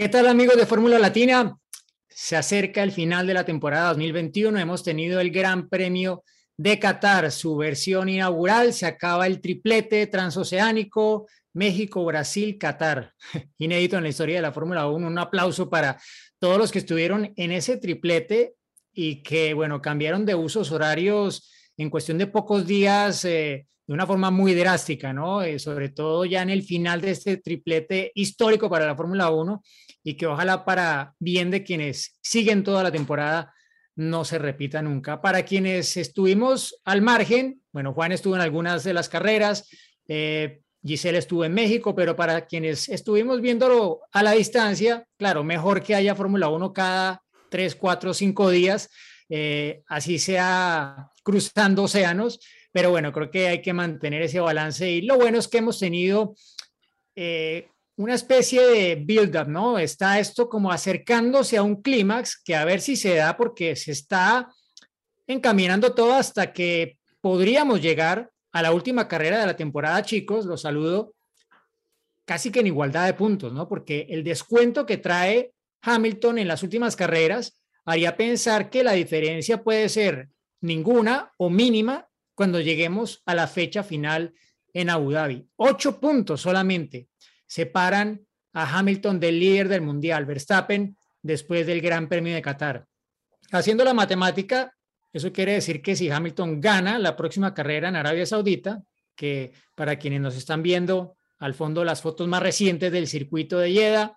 ¿Qué tal amigos de Fórmula Latina? Se acerca el final de la temporada 2021. Hemos tenido el Gran Premio de Qatar, su versión inaugural. Se acaba el triplete transoceánico México, Brasil, Qatar. Inédito en la historia de la Fórmula 1. Un aplauso para todos los que estuvieron en ese triplete y que, bueno, cambiaron de usos horarios en cuestión de pocos días eh, de una forma muy drástica, ¿no? Eh, sobre todo ya en el final de este triplete histórico para la Fórmula 1 y que ojalá para bien de quienes siguen toda la temporada no se repita nunca. Para quienes estuvimos al margen, bueno, Juan estuvo en algunas de las carreras, eh, Giselle estuvo en México, pero para quienes estuvimos viéndolo a la distancia, claro, mejor que haya Fórmula 1 cada tres, cuatro, cinco días, eh, así sea cruzando océanos, pero bueno, creo que hay que mantener ese balance y lo bueno es que hemos tenido eh, una especie de build-up, ¿no? Está esto como acercándose a un clímax que a ver si se da porque se está encaminando todo hasta que podríamos llegar a la última carrera de la temporada, chicos, los saludo, casi que en igualdad de puntos, ¿no? Porque el descuento que trae Hamilton en las últimas carreras haría pensar que la diferencia puede ser ninguna o mínima cuando lleguemos a la fecha final en Abu Dhabi. Ocho puntos solamente separan a Hamilton del líder del mundial, Verstappen, después del Gran Premio de Qatar. Haciendo la matemática, eso quiere decir que si Hamilton gana la próxima carrera en Arabia Saudita, que para quienes nos están viendo al fondo las fotos más recientes del circuito de Jeddah,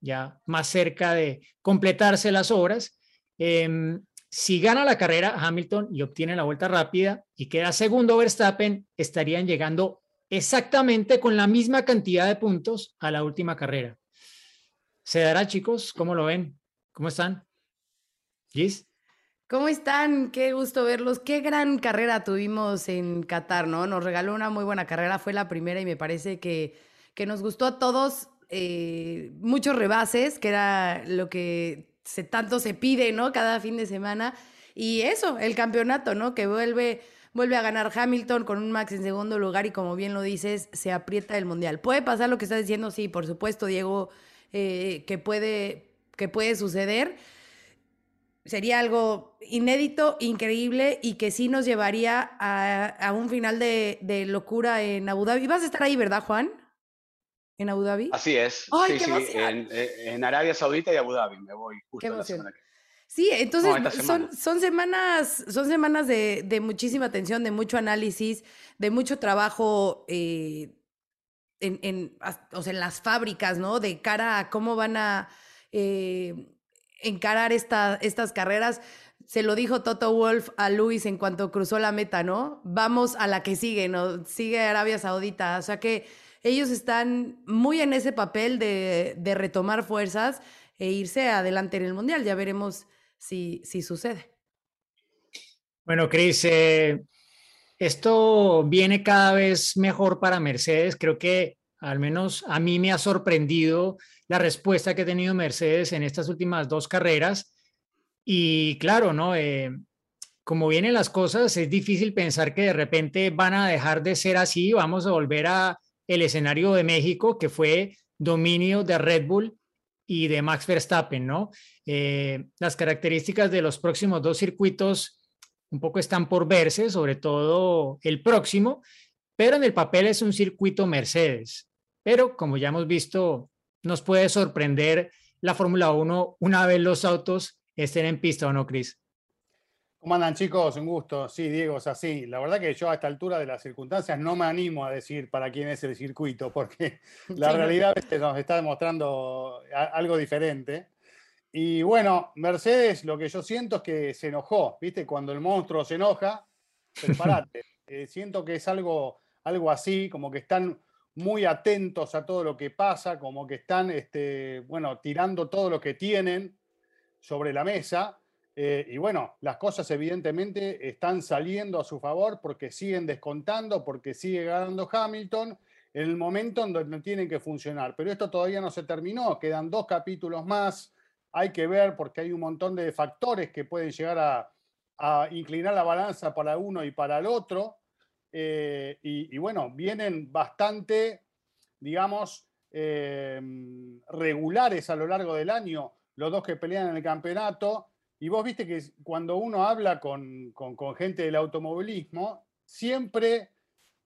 ya más cerca de completarse las obras, em, si gana la carrera Hamilton y obtiene la vuelta rápida y queda segundo Verstappen, estarían llegando exactamente con la misma cantidad de puntos a la última carrera. ¿Se dará, chicos? ¿Cómo lo ven? ¿Cómo están? ¿Gis? ¿Cómo están? Qué gusto verlos. Qué gran carrera tuvimos en Qatar, ¿no? Nos regaló una muy buena carrera, fue la primera y me parece que, que nos gustó a todos eh, muchos rebases, que era lo que se, tanto se pide, ¿no? Cada fin de semana. Y eso, el campeonato, ¿no? Que vuelve vuelve a ganar Hamilton con un Max en segundo lugar y como bien lo dices, se aprieta el Mundial. ¿Puede pasar lo que estás diciendo? Sí, por supuesto, Diego, eh, que, puede, que puede suceder. Sería algo inédito, increíble y que sí nos llevaría a, un final de, locura en Abu Dhabi. Vas a estar ahí, ¿verdad, Juan? ¿En Abu Dhabi? Así es. sí, sí, en, Arabia Saudita y Abu Dhabi me voy justo la semana que Sí, entonces son, son, semanas, son semanas de, muchísima atención, de mucho análisis, de mucho trabajo eh, en, en, en las fábricas, ¿no? De cara a cómo van a eh, encarar esta, estas carreras. Se lo dijo Toto Wolf a Luis en cuanto cruzó la meta, ¿no? Vamos a la que sigue, ¿no? Sigue Arabia Saudita. O sea que ellos están muy en ese papel de, de retomar fuerzas e irse adelante en el Mundial. Ya veremos si, sucede. Bueno, Cris, eh, esto viene cada vez mejor para Mercedes. Creo que al menos a mí me ha sorprendido la respuesta que ha tenido Mercedes en estas últimas dos carreras. Y claro, ¿no? Eh, como vienen las cosas, es difícil pensar que de repente van a dejar de ser así. Vamos a volver a el escenario de México, que fue dominio de Red Bull y de Max Verstappen, ¿no? Eh, las características de los próximos dos circuitos un poco están por verse, sobre todo el próximo, pero en el papel es un circuito Mercedes. Pero como ya hemos visto, nos puede sorprender la Fórmula 1 una vez los autos estén en pista o no, Cris. ¿Cómo andan chicos? Un gusto. Sí, Diego, es así. La verdad que yo a esta altura de las circunstancias no me animo a decir para quién es el circuito, porque la realidad nos está demostrando algo diferente. Y bueno, Mercedes, lo que yo siento es que se enojó, ¿viste? Cuando el monstruo se enoja, prepárate. Eh, siento que es algo, algo así, como que están muy atentos a todo lo que pasa, como que están, este, bueno, tirando todo lo que tienen sobre la mesa. Eh, y bueno, las cosas evidentemente están saliendo a su favor porque siguen descontando, porque sigue ganando Hamilton en el momento en donde tienen que funcionar. Pero esto todavía no se terminó, quedan dos capítulos más, hay que ver porque hay un montón de factores que pueden llegar a, inclinar la balanza para uno y para el otro. Eh, y, bueno, vienen bastante, digamos, eh, regulares a lo largo del año los dos que pelean en el campeonato. Y vos viste que cuando uno habla con, gente del automovilismo, siempre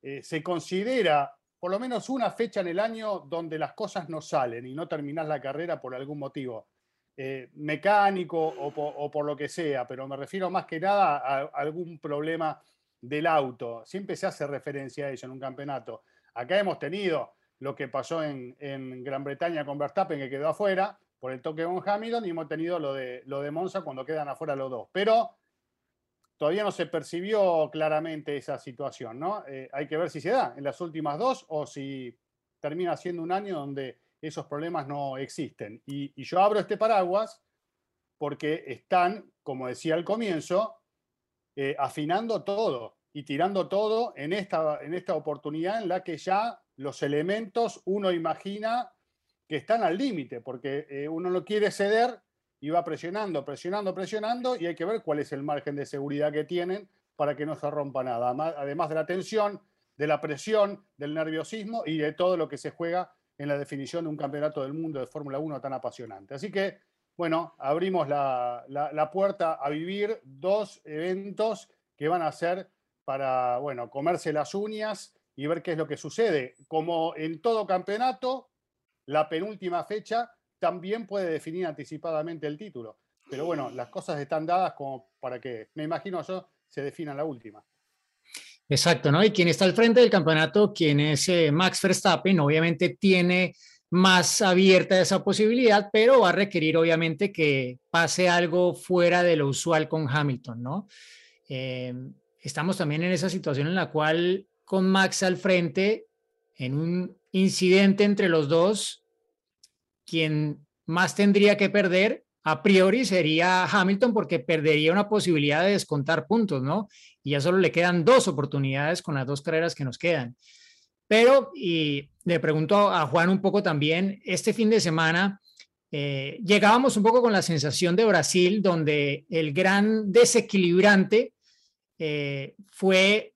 eh, se considera por lo menos una fecha en el año donde las cosas no salen y no terminás la carrera por algún motivo. Eh, mecánico o por, lo que sea, pero me refiero más que nada a, algún problema del auto. Siempre se hace referencia a ello en un campeonato. Acá hemos tenido lo que pasó en, en Gran Bretaña con Verstappen, que quedó afuera, por el toque con Hamilton y hemos tenido lo de, lo de Monza cuando quedan afuera los dos. Pero todavía no se percibió claramente esa situación, ¿no? Eh, hay que ver si se da en las últimas dos o si termina siendo un año donde esos problemas no existen. Y, yo abro este paraguas porque están, como decía al comienzo, eh, afinando todo y tirando todo en esta, en esta oportunidad en la que ya los elementos uno imagina que están al límite, porque eh, uno no quiere ceder y va presionando, presionando, presionando, y hay que ver cuál es el margen de seguridad que tienen para que no se rompa nada, además de la tensión, de la presión, del nerviosismo y de todo lo que se juega en la definición de un campeonato del mundo de Fórmula 1 tan apasionante. Así que, bueno, abrimos la, la puerta a vivir dos eventos que van a ser para, bueno, comerse las uñas y ver qué es lo que sucede. Como en todo campeonato, la penúltima fecha también puede definir anticipadamente el título. Pero bueno, las cosas están dadas como para que, me imagino yo, se defina la última. Exacto, ¿no? Y quien está al frente del campeonato, quien es eh, Max Verstappen, obviamente tiene más abierta esa posibilidad, pero va a requerir obviamente que pase algo fuera de lo usual con Hamilton, ¿no? Eh, estamos también en esa situación en la cual con Max al frente, en un incidente entre los dos, quien más tendría que perder a priori sería Hamilton porque perdería una posibilidad de descontar puntos, ¿no? Y ya solo le quedan dos oportunidades con las dos carreras que nos quedan. Pero, y le pregunto a Juan un poco también, este fin de semana eh, llegábamos un poco con la sensación de Brasil, donde el gran desequilibrante eh, fue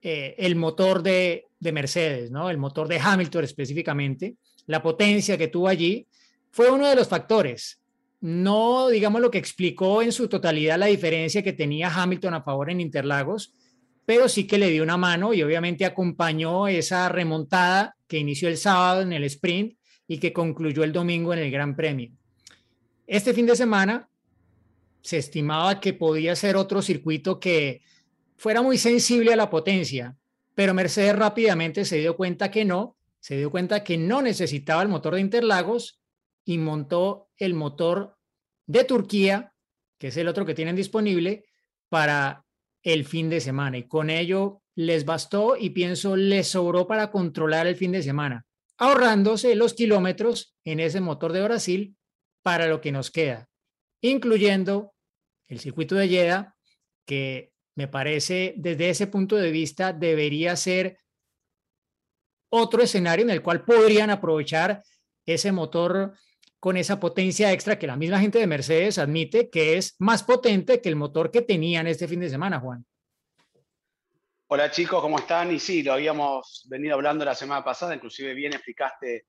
eh, el motor de, de Mercedes, ¿no? El motor de Hamilton específicamente, la potencia que tuvo allí, fue uno de los factores. No, digamos, lo que explicó en su totalidad la diferencia que tenía Hamilton a favor en Interlagos, pero sí que le dio una mano y obviamente acompañó esa remontada que inició el sábado en el sprint y que concluyó el domingo en el Gran Premio. Este fin de semana se estimaba que podía ser otro circuito que fuera muy sensible a la potencia, pero Mercedes rápidamente se dio cuenta que no, se dio cuenta que no necesitaba el motor de Interlagos y montó el motor de Turquía, que es el otro que tienen disponible, para el fin de semana. Y con ello les bastó y pienso les sobró para controlar el fin de semana, ahorrándose los kilómetros en ese motor de Brasil para lo que nos queda, incluyendo el circuito de Jeddah, que me parece, desde ese punto de vista, debería ser otro escenario en el cual podrían aprovechar ese motor con esa potencia extra que la misma gente de Mercedes admite que es más potente que el motor que tenían este fin de semana, Juan. Hola chicos, ¿cómo están? Y sí, lo habíamos venido hablando la semana pasada, inclusive bien explicaste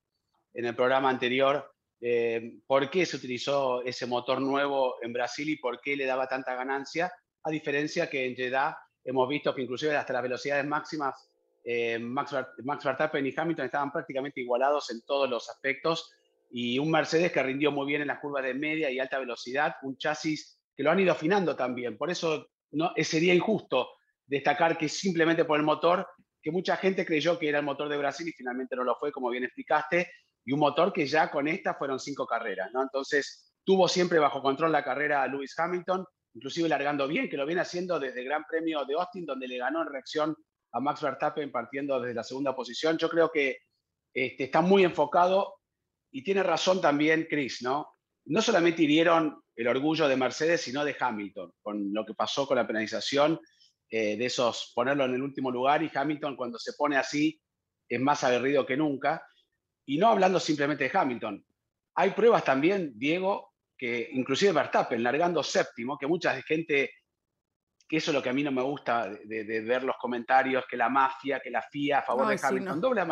en el programa anterior eh, por qué se utilizó ese motor nuevo en Brasil y por qué le daba tanta ganancia a diferencia que en Jeddah hemos visto que inclusive hasta las velocidades máximas, eh, Max, Max Verstappen y Hamilton estaban prácticamente igualados en todos los aspectos y un Mercedes que rindió muy bien en las curvas de media y alta velocidad, un chasis que lo han ido afinando también. Por eso no, sería injusto destacar que simplemente por el motor, que mucha gente creyó que era el motor de Brasil y finalmente no lo fue, como bien explicaste, y un motor que ya con esta fueron cinco carreras, ¿no? Entonces tuvo siempre bajo control la carrera a Lewis Hamilton, inclusive largando bien, que lo viene haciendo desde el Gran Premio de Austin, donde le ganó en reacción a Max Verstappen partiendo desde la segunda posición. Yo creo que este, está muy enfocado y tiene razón también Chris, ¿no? No solamente hirieron el orgullo de Mercedes, sino de Hamilton, con lo que pasó con la penalización eh, de esos, ponerlo en el último lugar y Hamilton cuando se pone así es más aguerrido que nunca. Y no hablando simplemente de Hamilton, hay pruebas también, Diego, que inclusive Verstappen, largando séptimo, que mucha gente, que eso es lo que a mí no me gusta de, ver los comentarios, que la mafia, que la FIA a favor de Hamilton, doble,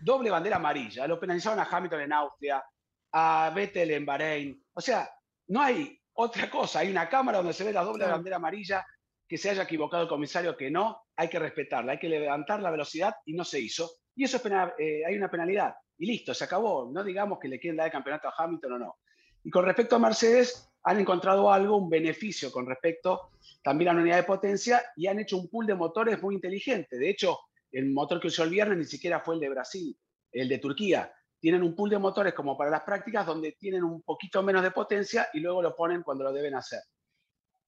doble bandera amarilla, lo penalizaron a Hamilton en Austria, a Vettel en Bahrein, o sea, no hay otra cosa, hay una cámara donde se ve la doble bandera amarilla, que se haya equivocado el comisario, que no, hay que respetarla, hay que levantar la velocidad y no se hizo. Y eso es eh, hay una penalidad. Y listo, se acabó. No digamos que le quieren dar el campeonato a Hamilton o no. Y con respecto a Mercedes, han encontrado algo, un beneficio con respecto también a la unidad de potencia y han hecho un pool de motores muy inteligente. De hecho, el motor que usó el viernes ni siquiera fue el de Brasil, el de Turquía. Tienen un pool de motores como para las prácticas donde tienen un poquito menos de potencia y luego lo ponen cuando lo deben hacer.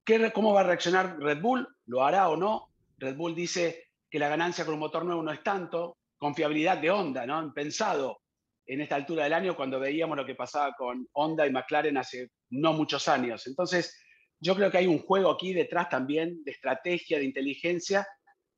¿Qué, ¿Cómo va a reaccionar Red Bull? ¿Lo hará o no? Red Bull dice que la ganancia con un motor nuevo no es tanto, confiabilidad de Honda, ¿no? Han pensado en esta altura del año cuando veíamos lo que pasaba con Honda y McLaren hace no muchos años. Entonces, yo creo que hay un juego aquí detrás también de estrategia, de inteligencia,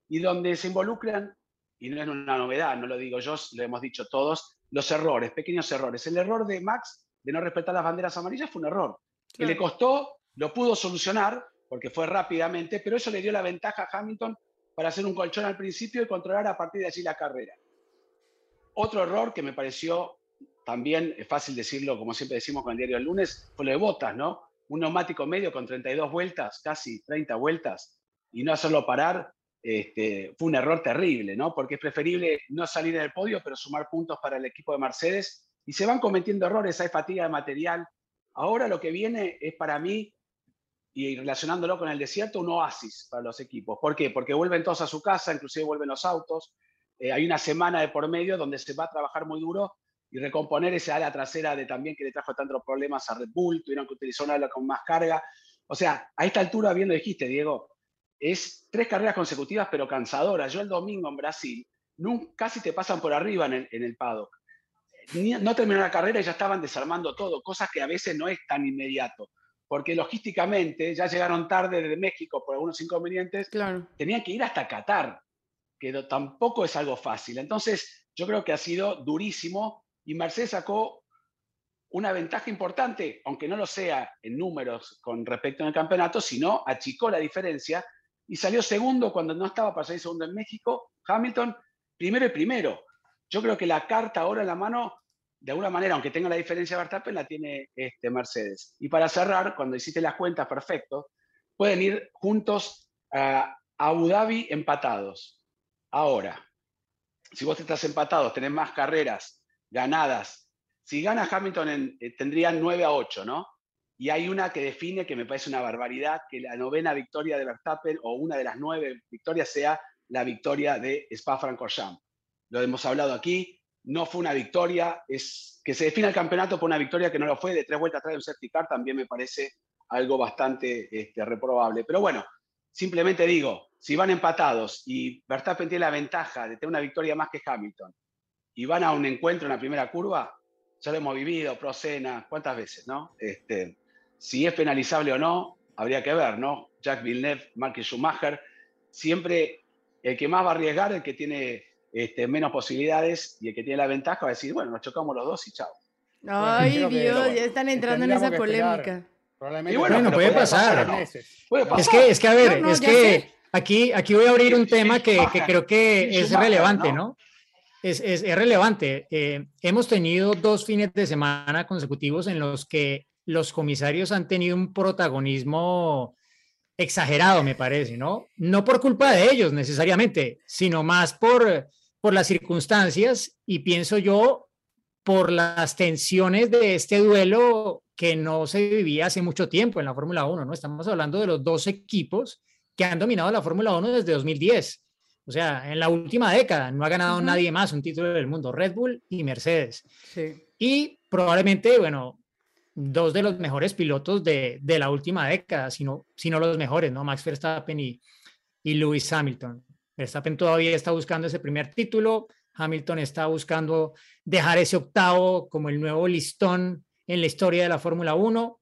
y donde se involucran, y no es una novedad, no lo digo yo, lo hemos dicho todos, los errores, pequeños errores. El error de Max de no respetar las banderas amarillas fue un error, que le costó, lo pudo solucionar, porque fue rápidamente, pero eso le dio la ventaja a Hamilton para hacer un colchón al principio y controlar a partir de allí la carrera. Otro error que me pareció también, es fácil decirlo, como siempre decimos con el diario del lunes, fue lo de botas, ¿no? Un neumático medio con 32 vueltas, casi 30 vueltas, y no hacerlo parar, este, fue un error terrible, ¿no? Porque es preferible no salir en el podio, pero sumar puntos para el equipo de Mercedes. Y se van cometiendo errores, hay fatiga de material. Ahora lo que viene es para mí y relacionándolo con el desierto, un oasis para los equipos. ¿Por qué? Porque vuelven todos a su casa, inclusive vuelven los autos. Eh, hay una semana de por medio donde se va a trabajar muy duro y recomponer esa ala trasera de también que le trajo tantos problemas a Red Bull, tuvieron que utilizar una ala con más carga. O sea, a esta altura, bien lo dijiste, Diego, es tres carreras consecutivas pero cansadoras. Yo el domingo en Brasil, nunca, casi te pasan por arriba en el, en el paddock. no terminó la carrera y ya estaban desarmando todo, cosas que a veces no es tan inmediato porque logísticamente ya llegaron tarde desde México por algunos inconvenientes, claro. tenían que ir hasta Qatar, que tampoco es algo fácil. Entonces, yo creo que ha sido durísimo y Mercedes sacó una ventaja importante, aunque no lo sea en números con respecto al campeonato, sino achicó la diferencia y salió segundo cuando no estaba para salir segundo en México. Hamilton, primero y primero. Yo creo que la carta ahora en la mano de alguna manera, aunque tenga la diferencia de Verstappen, la tiene este, Mercedes. Y para cerrar, cuando hiciste las cuentas, perfecto, pueden ir juntos a Abu Dhabi empatados. Ahora, si vos estás empatados, tenés más carreras ganadas. Si gana Hamilton, eh, tendrían 9 a 8, ¿no? Y hay una que define, que me parece una barbaridad, que la novena victoria de Verstappen o una de las nueve victorias sea la victoria de Spa-Francorchamps. Lo hemos hablado aquí, no fue una victoria, es que se defina el campeonato por una victoria que no lo fue, de tres vueltas atrás de un safety también me parece algo bastante este, reprobable. Pero bueno, simplemente digo, si van empatados y Verstappen tiene la ventaja de tener una victoria más que Hamilton y van a un encuentro en la primera curva, ya lo hemos vivido, Procena, cuántas veces, ¿no? Este, si es penalizable o no, habría que ver, ¿no? Jack Villeneuve, Marcus Schumacher, siempre el que más va a arriesgar, el que tiene este, menos posibilidades y el que tiene la ventaja va a decir, bueno, nos chocamos los dos y chao. Ay, Dios, ya están entrando en esa polémica. bueno, puede, pasar. Es que, es que, a ver, es que aquí, aquí voy a abrir un tema que, que creo que es relevante, ¿no? Es, es, es, relevante. Eh, hemos tenido dos fines de semana consecutivos en los que los comisarios han tenido un protagonismo exagerado, me parece, ¿no? No por culpa de ellos necesariamente, sino más por por las circunstancias y pienso yo por las tensiones de este duelo que no se vivía hace mucho tiempo en la Fórmula 1, ¿no? Estamos hablando de los dos equipos que han dominado la Fórmula 1 desde 2010. O sea, en la última década no ha ganado nadie más un título del mundo, Red Bull y Mercedes. Sí. Y probablemente, bueno, dos de los mejores pilotos de, la última década, si no, los mejores, ¿no? Max Verstappen y, y Lewis Hamilton. Verstappen todavía está buscando ese primer título, Hamilton está buscando dejar ese octavo como el nuevo listón en la historia de la Fórmula 1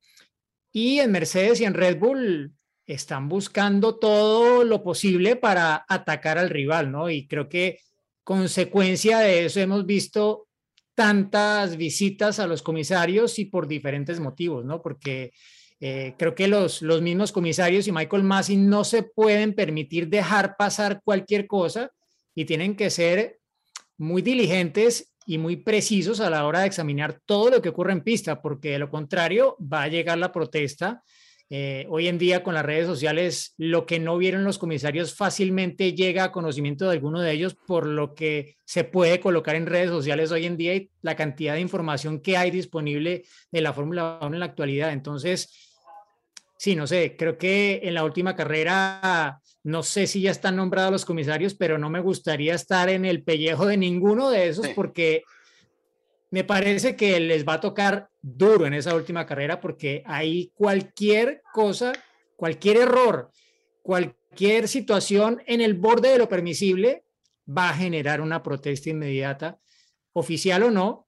y en Mercedes y en Red Bull están buscando todo lo posible para atacar al rival, ¿no? Y creo que consecuencia de eso hemos visto tantas visitas a los comisarios y por diferentes motivos, ¿no? Porque eh, creo que los, los mismos comisarios y Michael Massey no se pueden permitir dejar pasar cualquier cosa y tienen que ser muy diligentes y muy precisos a la hora de examinar todo lo que ocurre en pista, porque de lo contrario va a llegar la protesta. Eh, hoy en día con las redes sociales, lo que no vieron los comisarios fácilmente llega a conocimiento de alguno de ellos por lo que se puede colocar en redes sociales hoy en día y la cantidad de información que hay disponible de la Fórmula 1 en la actualidad. Entonces, Sí, no sé, creo que en la última carrera, no sé si ya están nombrados los comisarios, pero no me gustaría estar en el pellejo de ninguno de esos porque me parece que les va a tocar duro en esa última carrera porque ahí cualquier cosa, cualquier error, cualquier situación en el borde de lo permisible va a generar una protesta inmediata, oficial o no,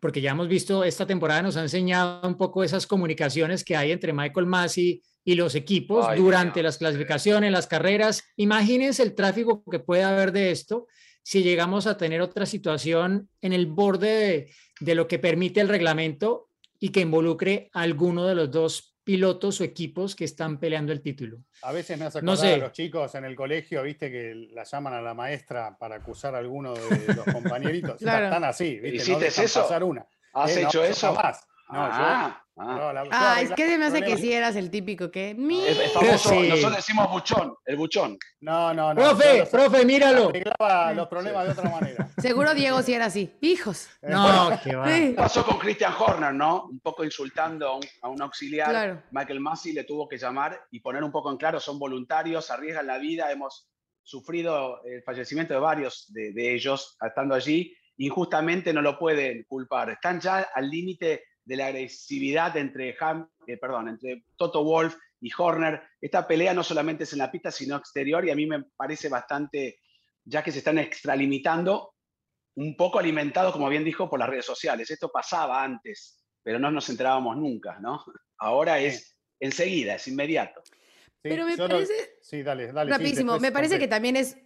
porque ya hemos visto, esta temporada nos ha enseñado un poco esas comunicaciones que hay entre Michael Massey y los equipos durante las clasificaciones, las carreras. Imagínense el tráfico que puede haber de esto si llegamos a tener otra situación en el borde de, lo que permite el reglamento y que involucre a alguno de los dos pilotos o equipos que están peleando el título. A veces me hace acordar no sé. a los chicos en el colegio, viste, que la llaman a la maestra para acusar a alguno de los compañeritos. Están así, ¿viste? ¿Hiciste eso? Pasar una. ¿Has eh, hecho eso? Más. No, ah, ah. ah es que se me hace que sí eras el típico que. Es, famoso, nosotros decimos buchón, el buchón. No, no, no. Profe, profe, míralo. Arreglaba los problemas de otra manera. Seguro Diego sí era así. Hijos. Eh, no, qué va. Pasó con Christian Horner, ¿no? Un poco insultando a un, auxiliar. Michael Massey le tuvo que llamar y poner un poco en claro: son voluntarios, arriesgan la vida. Hemos sufrido el fallecimiento de varios de, de ellos estando allí. Injustamente no lo pueden culpar. Están ya al límite de la agresividad entre, Ham, eh, perdón, entre Toto Wolf y Horner. Esta pelea no solamente es en la pista, sino exterior, y a mí me parece bastante, ya que se están extralimitando, un poco alimentado, como bien dijo, por las redes sociales. Esto pasaba antes, pero no nos enterábamos nunca, ¿no? Ahora es enseguida, es inmediato. pero me parece... Sí, dale, dale. Rapidísimo, me parece que también es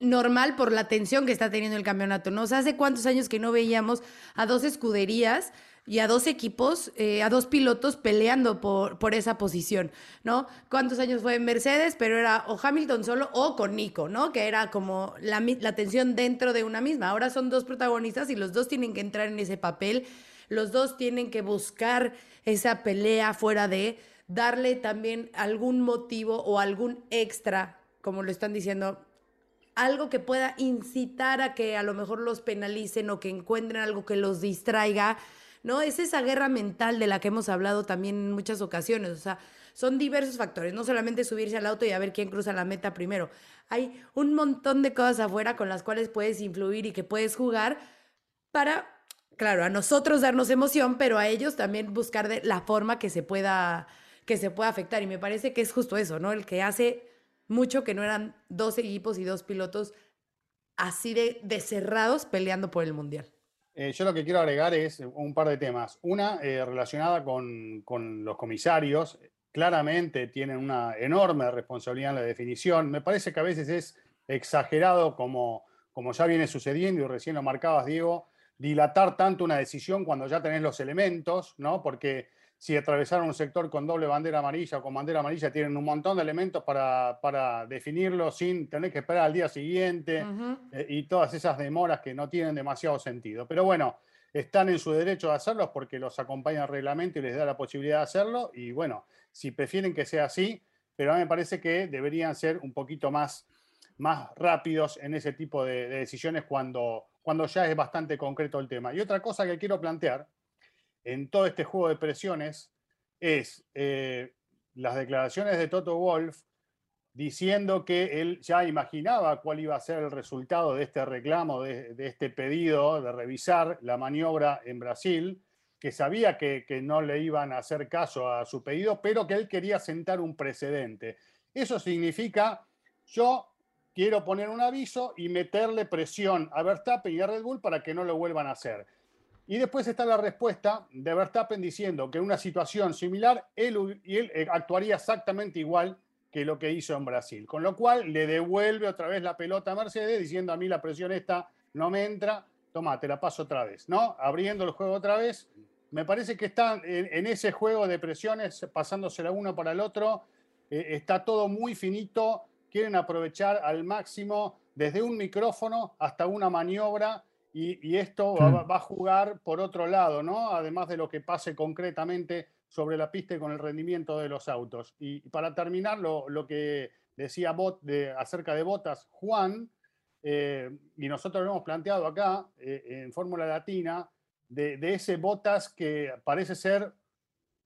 normal por la tensión que está teniendo el campeonato, ¿no? O sea, hace cuántos años que no veíamos a dos escuderías y a dos equipos, eh, a dos pilotos peleando por, por esa posición, ¿no? ¿Cuántos años fue en Mercedes? Pero era o Hamilton solo o con Nico, ¿no? Que era como la, la tensión dentro de una misma. Ahora son dos protagonistas y los dos tienen que entrar en ese papel, los dos tienen que buscar esa pelea fuera de darle también algún motivo o algún extra, como lo están diciendo, algo que pueda incitar a que a lo mejor los penalicen o que encuentren algo que los distraiga ¿no? Es esa guerra mental de la que hemos hablado también en muchas ocasiones, o sea, son diversos factores, no solamente subirse al auto y a ver quién cruza la meta primero. Hay un montón de cosas afuera con las cuales puedes influir y que puedes jugar para, claro, a nosotros darnos emoción, pero a ellos también buscar de la forma que se pueda que se pueda afectar y me parece que es justo eso, ¿no? El que hace mucho que no eran dos equipos y dos pilotos así de, de cerrados peleando por el mundial. Eh, yo lo que quiero agregar es un par de temas. Una eh, relacionada con, los comisarios. Claramente tienen una enorme responsabilidad en la definición. Me parece que a veces es exagerado, como, como ya viene sucediendo y recién lo marcabas, Diego, dilatar tanto una decisión cuando ya tenés los elementos, ¿no? Porque si atravesaron un sector con doble bandera amarilla o con bandera amarilla, tienen un montón de elementos para, definirlo sin tener que esperar al día siguiente eh, y todas esas demoras que no tienen demasiado sentido. Pero bueno, están en su derecho de hacerlos porque los acompaña el reglamento y les da la posibilidad de hacerlo. Y bueno, si prefieren que sea así, pero a mí me parece que deberían ser un poquito más, más rápidos en ese tipo de, de decisiones cuando, cuando ya es bastante concreto el tema. Y otra cosa que quiero plantear en todo este juego de presiones es eh, las declaraciones de Toto Wolf diciendo que él ya imaginaba cuál iba a ser el resultado de este reclamo, de, este pedido de revisar la maniobra en Brasil, que sabía que, que, no le iban a hacer caso a su pedido, pero que él quería sentar un precedente. Eso significa, yo quiero poner un aviso y meterle presión a Verstappen y a Red Bull para que no lo vuelvan a hacer. Y después está la respuesta de Verstappen diciendo que en una situación similar él, él eh, actuaría exactamente igual que lo que hizo en Brasil. Con lo cual le devuelve otra vez la pelota a Mercedes diciendo a mí la presión esta no me entra, toma, te la paso otra vez, ¿no? Abriendo el juego otra vez. Me parece que están en, ese juego de presiones, pasándosela uno para el otro, eh, está todo muy finito, quieren aprovechar al máximo desde un micrófono hasta una maniobra y, esto va, va a jugar por otro lado, ¿no? Además de lo que pase concretamente sobre la pista y con el rendimiento de los autos. Y para terminar, lo, lo que decía Bot de, acerca de Botas, Juan, eh, y nosotros lo hemos planteado acá eh, en Fórmula Latina, de, de ese Botas que parece ser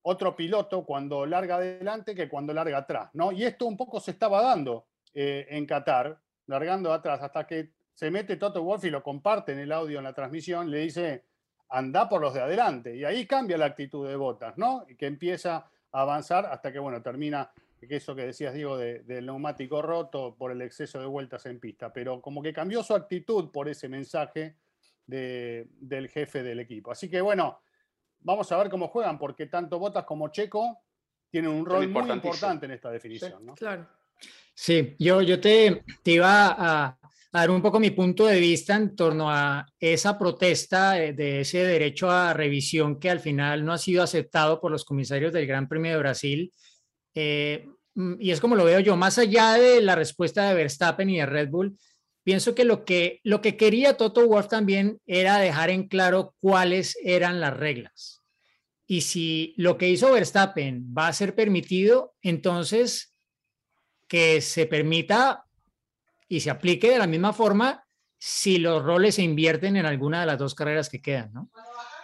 otro piloto cuando larga adelante que cuando larga atrás, ¿no? Y esto un poco se estaba dando eh, en Qatar, largando atrás, hasta que se mete Toto Wolff y lo comparte en el audio en la transmisión, le dice, anda por los de adelante. Y ahí cambia la actitud de Botas, ¿no? Y que empieza a avanzar hasta que, bueno, termina, que eso que decías, Diego, de- del neumático roto por el exceso de vueltas en pista. Pero como que cambió su actitud por ese mensaje de- del jefe del equipo. Así que, bueno, vamos a ver cómo juegan, porque tanto Botas como Checo tienen un rol muy importante en esta definición, ¿no? Claro. Sí, yo, yo te, te iba a, dar un poco mi punto de vista en torno a esa protesta de, de ese derecho a revisión que al final no ha sido aceptado por los comisarios del Gran Premio de Brasil. Eh, mm, y es como lo veo yo, más allá de la respuesta de Verstappen y de Red Bull, pienso que lo que, lo que quería Toto Wolff también era dejar en claro cuáles eran las reglas. Y si lo que hizo Verstappen va a ser permitido, entonces que se permita y se aplique de la misma forma si los roles se invierten en alguna de las dos carreras que quedan, ¿no?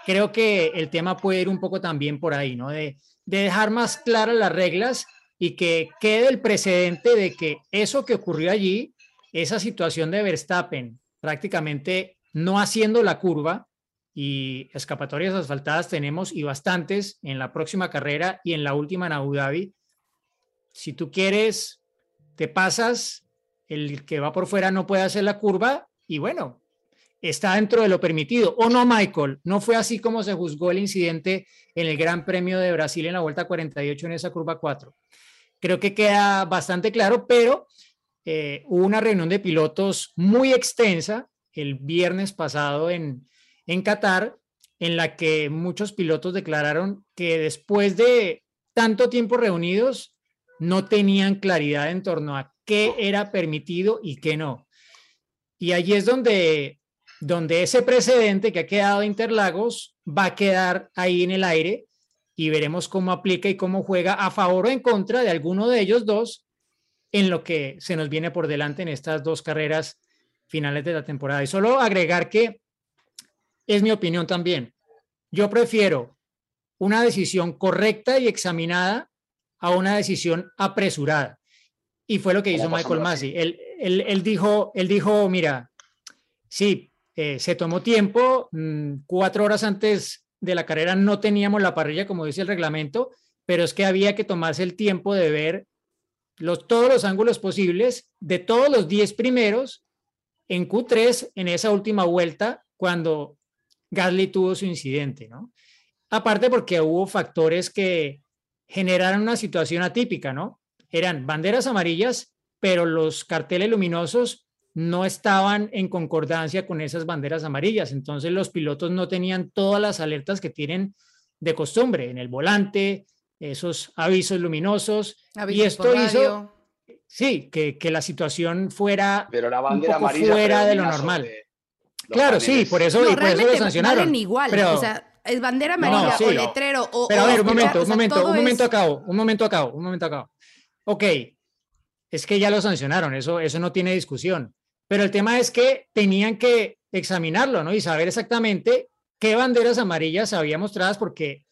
Creo que el tema puede ir un poco también por ahí, ¿no? De, de dejar más claras las reglas y que quede el precedente de que eso que ocurrió allí, esa situación de Verstappen prácticamente no haciendo la curva y escapatorias asfaltadas tenemos y bastantes en la próxima carrera y en la última en Abu Dhabi. Si tú quieres, te pasas, el que va por fuera no puede hacer la curva y bueno, está dentro de lo permitido. ¿O no, Michael? No fue así como se juzgó el incidente en el Gran Premio de Brasil en la vuelta 48 en esa curva 4. Creo que queda bastante claro, pero eh, hubo una reunión de pilotos muy extensa el viernes pasado en, en Qatar, en la que muchos pilotos declararon que después de tanto tiempo reunidos, no tenían claridad en torno a qué era permitido y qué no. Y allí es donde, donde ese precedente que ha quedado de Interlagos va a quedar ahí en el aire y veremos cómo aplica y cómo juega a favor o en contra de alguno de ellos dos en lo que se nos viene por delante en estas dos carreras finales de la temporada. Y solo agregar que es mi opinión también. Yo prefiero una decisión correcta y examinada a una decisión apresurada. Y fue lo que hizo Michael. Él, él, él dijo, él dijo, mira, sí, eh, se tomó tiempo, mm, cuatro horas antes de la carrera no teníamos la parrilla, como dice el reglamento, pero es que había que tomarse el tiempo de ver los, todos los ángulos posibles de todos los 10 primeros en Q3 en esa última vuelta cuando Gasly tuvo su incidente, ¿no? Aparte porque hubo factores que generaron una situación atípica, ¿no? Eran banderas amarillas, pero los carteles luminosos no estaban en concordancia con esas banderas amarillas. Entonces los pilotos no tenían todas las alertas que tienen de costumbre en el volante, esos avisos luminosos. y esto hizo, sí, que, que la situación fuera Pero la un bandera poco amarilla fuera de lo normal. los Claro, sí, paneles. por eso, No, y por eso lo sancionaron. igual. pero- o sea, es bandera No, amarilla sí. o letrero o. Pero a ver, un momento, o un momento, un momento es- acabo, un momento acabo, un momento acabo. Ok, es que ya lo sancionaron, eso, eso no tiene discusión. Pero el tema es que tenían que examinarlo, ¿no? Y saber exactamente qué banderas amarillas había mostradas, porque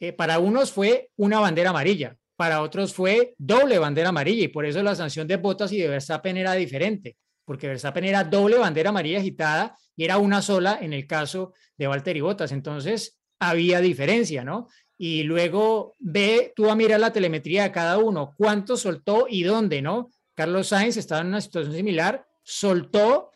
eh, para unos fue una bandera amarilla, para otros fue doble bandera amarilla, y por eso la sanción de Bottas y de Verstappen era diferente, porque Verstappen era doble bandera amarilla agitada y era una sola en el caso de Valtteri Bottas. Entonces, había diferencia, ¿no? Y luego ve, tú a mirar la telemetría de cada uno, cuánto soltó y dónde, ¿no? Carlos Sainz estaba en una situación similar, soltó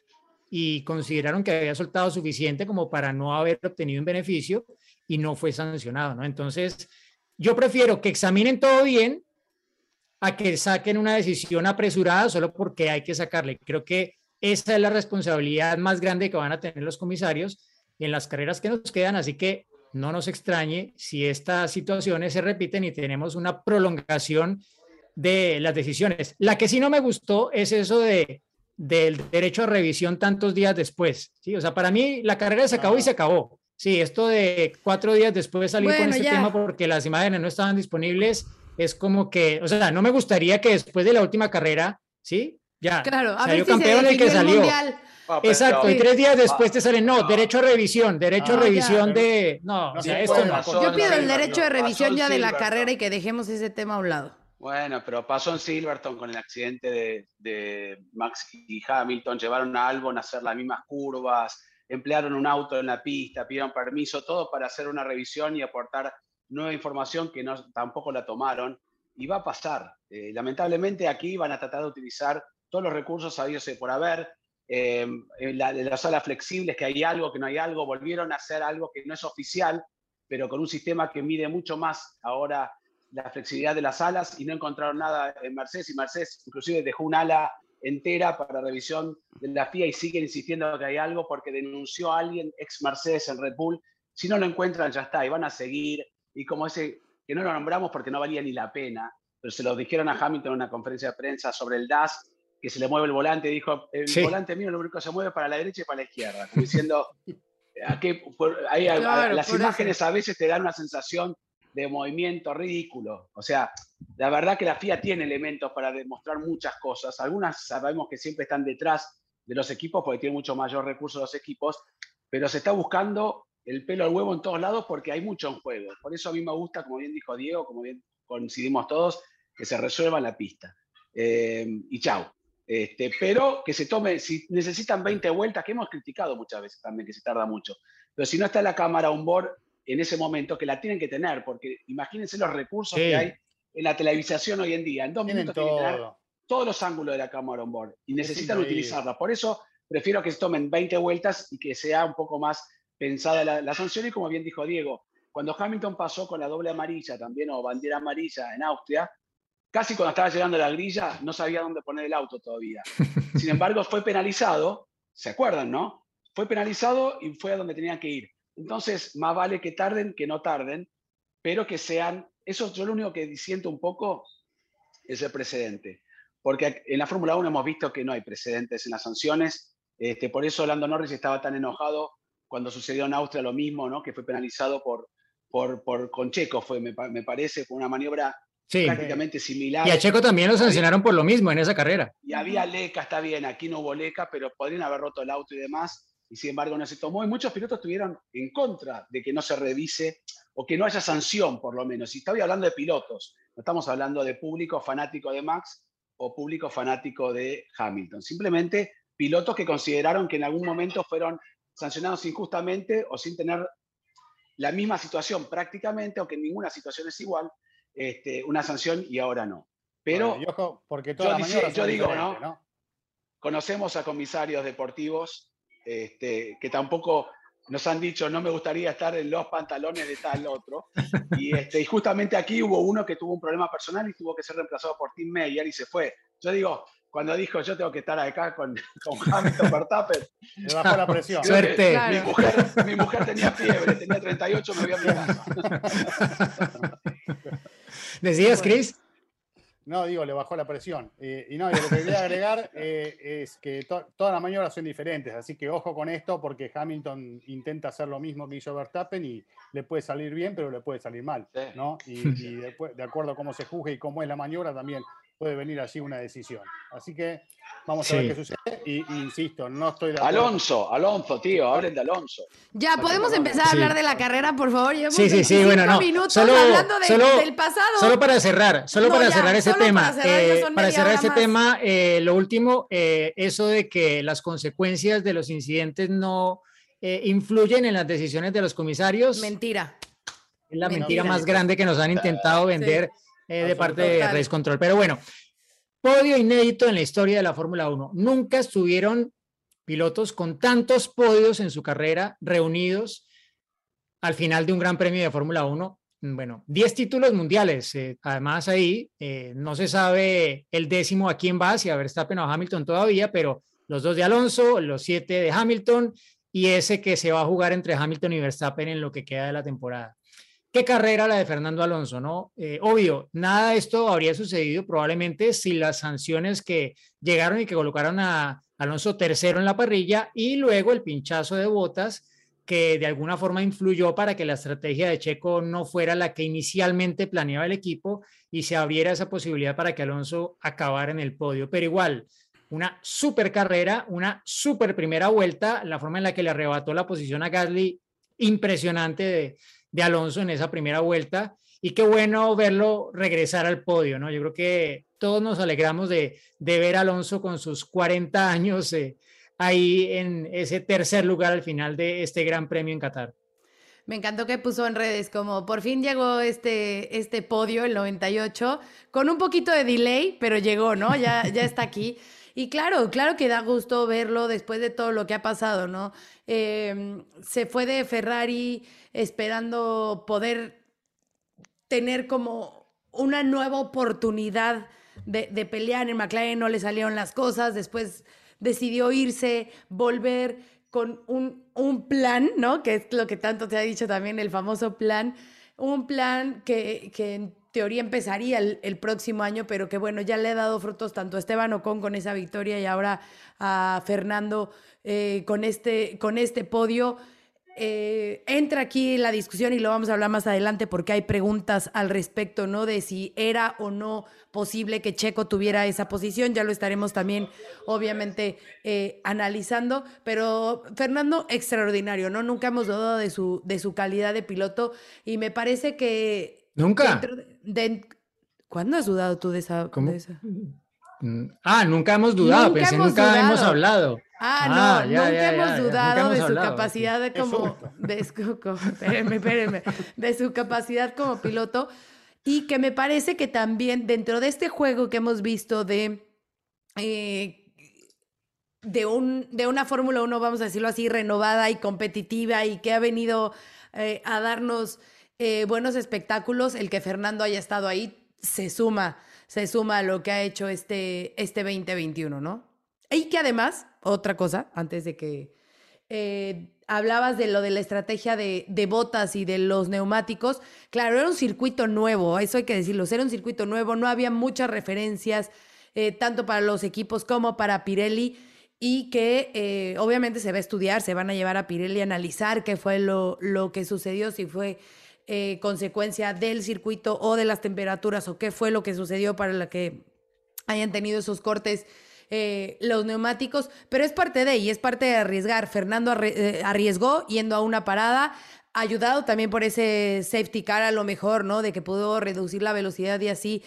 y consideraron que había soltado suficiente como para no haber obtenido un beneficio y no fue sancionado, ¿no? Entonces, yo prefiero que examinen todo bien a que saquen una decisión apresurada solo porque hay que sacarle. Creo que esa es la responsabilidad más grande que van a tener los comisarios en las carreras que nos quedan, así que no nos extrañe si estas situaciones se repiten y tenemos una prolongación de las decisiones. La que sí no me gustó es eso de del derecho a revisión tantos días después. ¿sí? O sea, para mí la carrera se acabó y se acabó. Sí, esto de cuatro días después salir con este tema porque las imágenes no estaban disponibles es como que, o sea, no me gustaría que después de la última carrera, ¿sí? Ya, claro, salió campeón el que salió. Exacto, y tres días después te salen, no, derecho a revisión, derecho a revisión de, no, o sea, esto no. Yo pido el derecho de revisión ya de la carrera y que dejemos ese tema a un lado. Bueno, pero pasó en Silverton con el accidente de, Max y Hamilton, llevaron a Albon a hacer las mismas curvas, emplearon un auto en la pista, pidieron permiso, todo para hacer una revisión y aportar nueva información que no, tampoco la tomaron. Y va a pasar. Eh, lamentablemente aquí van a tratar de utilizar todos los recursos sabios por haber. Eh, en, la, las salas flexibles, que hay algo, que no hay algo, volvieron a hacer algo que no es oficial, pero con un sistema que mide mucho más ahora la flexibilidad de las alas y no encontraron nada en Mercedes y Mercedes inclusive dejó un ala entera para revisión de la FIA y siguen insistiendo que hay algo porque denunció a alguien ex Mercedes en Red Bull. Si no lo encuentran ya está y van a seguir y como ese que no lo nombramos porque no valía ni la pena, pero se lo dijeron a Hamilton en una conferencia de prensa sobre el DAS que se le mueve el volante, dijo, el volante mío lo único que se mueve para la derecha y para la izquierda, diciendo, ¿a qué, las imágenes a veces te dan una sensación de movimiento ridículo. O sea, la verdad que la FIA tiene elementos para demostrar muchas cosas. Algunas sabemos que siempre están detrás de los equipos porque tienen mucho mayor recurso los equipos, pero se está buscando el pelo al huevo en todos lados porque hay mucho en juego. Por eso a mí me gusta, como bien dijo Diego, como bien coincidimos todos, que se resuelva la pista. Eh, y chao. Este, pero que se tome, si necesitan 20 vueltas, que hemos criticado muchas veces también que se tarda mucho, pero si no está la cámara on board en ese momento, que la tienen que tener, porque imagínense los recursos que hay en la televisación hoy en día. En dos minutos tienen que tener todos los ángulos de la cámara on board y necesitan utilizarla. Por eso prefiero que se tomen 20 vueltas y que sea un poco más pensada la, sanción. Y como bien dijo Diego, cuando Hamilton pasó con la doble amarilla también o bandera amarilla en Austria, casi cuando estaba llegando a la grilla no sabía dónde poner el auto todavía. Sin embargo, fue penalizado, ¿se acuerdan, no? Fue penalizado y fue a donde tenía que ir. Entonces, más vale que tarden que no tarden, pero que sean, eso yo lo único que siento un poco es el precedente, porque en la Fórmula 1 hemos visto que no hay precedentes en las sanciones, este, por eso Lando Norris estaba tan enojado cuando sucedió en Austria lo mismo, ¿no? que fue penalizado por, por, por fue, me, parece, con una maniobra prácticamente similar. Y a Checo también lo sancionaron por lo mismo en esa carrera. Y había leca, está bien, aquí no hubo leca, pero podrían haber roto el auto y demás y sin embargo no se tomó. Y muchos pilotos estuvieron en contra de que no se revise o que no haya sanción, por lo menos. Y estoy hablando de pilotos, no estamos hablando de público fanático de Max o público fanático de Hamilton. Simplemente pilotos que consideraron que en algún momento fueron sancionados injustamente o sin tener la misma situación prácticamente, aunque en ninguna situación es igual, este, una sanción y ahora no. Pero porque yo, digo, ¿no? Conocemos a comisarios deportivos este, que tampoco nos han dicho no me gustaría estar en los pantalones de tal otro. Y, este, y justamente aquí hubo uno que tuvo un problema personal y tuvo que ser reemplazado por Tim Meyer y se fue. Yo digo, cuando dijo yo tengo que estar acá con, con Hamilton Verstappen. Le bajó la presión. Suerte. Mi, mujer, mi, mujer, tenía fiebre, tenía 38, me voy a mi casa. ¿Decías, Chris? No, digo, le bajó la presión. Eh, y no, lo que quería agregar eh, es que todas las maniobras son diferentes, así que ojo con esto porque Hamilton intenta hacer lo mismo que hizo Verstappen y le puede salir bien, pero le puede salir mal, ¿no? Y, y después, de acuerdo a cómo se juzgue y cómo es la maniobra, también puede venir allí una decisión. Así que vamos a ver qué sucede. Y, insisto, no estoy de acuerdo. Alonso, Alonso, tío, hablen de Alonso. Ya, ¿podemos empezar a hablar de la carrera, por favor? sí, sí, sí, bueno, no. minutos solo, hablando del pasado. Solo para cerrar, solo para cerrar ese tema. Para cerrar, ese tema, eh, lo último, eh, eso de que las consecuencias de los incidentes no eh, influyen en las decisiones de los comisarios. Mentira. Es la mentira, más grande que nos han intentado vender. Eh, de parte de Race Control. Pero bueno, podio inédito en la historia de la Fórmula 1. Nunca estuvieron pilotos con tantos podios en su carrera reunidos al final de un gran premio de Fórmula 1. Bueno, 10 títulos mundiales. Eh, además, ahí eh, no se sabe el décimo a quién va, si a Verstappen o a Hamilton todavía, pero los dos de Alonso, los siete de Hamilton y ese que se va a jugar entre Hamilton y Verstappen en lo que queda de la temporada. Qué carrera la de Fernando Alonso, ¿no? Eh, obvio, nada de esto habría sucedido probablemente si las sanciones que llegaron y que colocaron a Alonso tercero en la parrilla y luego el pinchazo de botas que de alguna forma influyó para que la estrategia de Checo no fuera la que inicialmente planeaba el equipo y se abriera esa posibilidad para que Alonso acabara en el podio. Pero igual, una super carrera, una super primera vuelta, la forma en la que le arrebató la posición a Gasly, impresionante de, de Alonso en esa primera vuelta. Y qué bueno verlo regresar al podio, ¿no? Yo creo que todos nos alegramos de, de ver Alonso con sus 40 años eh, ahí en ese tercer lugar al final de este gran premio en Qatar. Me encantó que puso en redes como por fin llegó este, este podio, el 98, con un poquito de delay, pero llegó, ¿no? Ya, ya está aquí. Y claro, claro que da gusto verlo después de todo lo que ha pasado, ¿no? Em, se fue de Ferrari esperando poder tener como una nueva oportunidad de, de pelear. En McLaren no le salieron las cosas, después decidió irse, volver con un, un, plan, ¿no? Que es lo que tanto te ha dicho también, el famoso plan, un plan que, que teoría empezaría el, próximo año, pero que bueno, ya le ha dado frutos tanto a Esteban Ocon con esa victoria y ahora a Fernando eh, con, este, con este podio. Eh, entra aquí la discusión y lo vamos a hablar más adelante porque hay preguntas al respecto, ¿no? De si era o no posible que Checo tuviera esa posición. Ya lo estaremos también, obviamente, eh, analizando. Pero Fernando, extraordinario, ¿no? Nunca hemos dudado de su, de su calidad de piloto y me parece que. Nunca. De, ¿Cuándo has dudado tú de esa, de esa? Mm, ah, nunca hemos dudado, Nunca pensé hemos nunca dudado. hemos hablado. Ah, no, Ah, ya, nunca ya, hemos ya, dudado nunca hemos de su hablado. capacidad de como, de, su- como- espérenme, espérenme, de su capacidad como piloto y que me parece que también dentro de este juego que hemos visto de eh, de un de una Fórmula 1, vamos a decirlo así, renovada y competitiva y que ha venido eh, a darnos eh, buenos espectáculos, el que Fernando haya estado ahí se suma, se suma a lo que ha hecho este, este 2021, ¿no? Y que además, otra cosa, antes de que eh, hablabas de lo de la estrategia de, botas y de los neumáticos, claro, era un circuito nuevo, eso hay que decirlo, era un circuito nuevo, no había muchas referencias, eh, tanto para los equipos como para Pirelli, y que obviamente se va a estudiar, se van a llevar a Pirelli a analizar qué fue lo, lo que sucedió, si fue eh, consecuencia del circuito o de las temperaturas o qué fue lo que sucedió para la que hayan tenido esos cortes eh, los neumáticos, pero es parte de y es parte de arriesgar. Fernando eh, arriesgó yendo a una parada, ayudado también por ese safety car a lo mejor, ¿no? De que pudo reducir la velocidad y así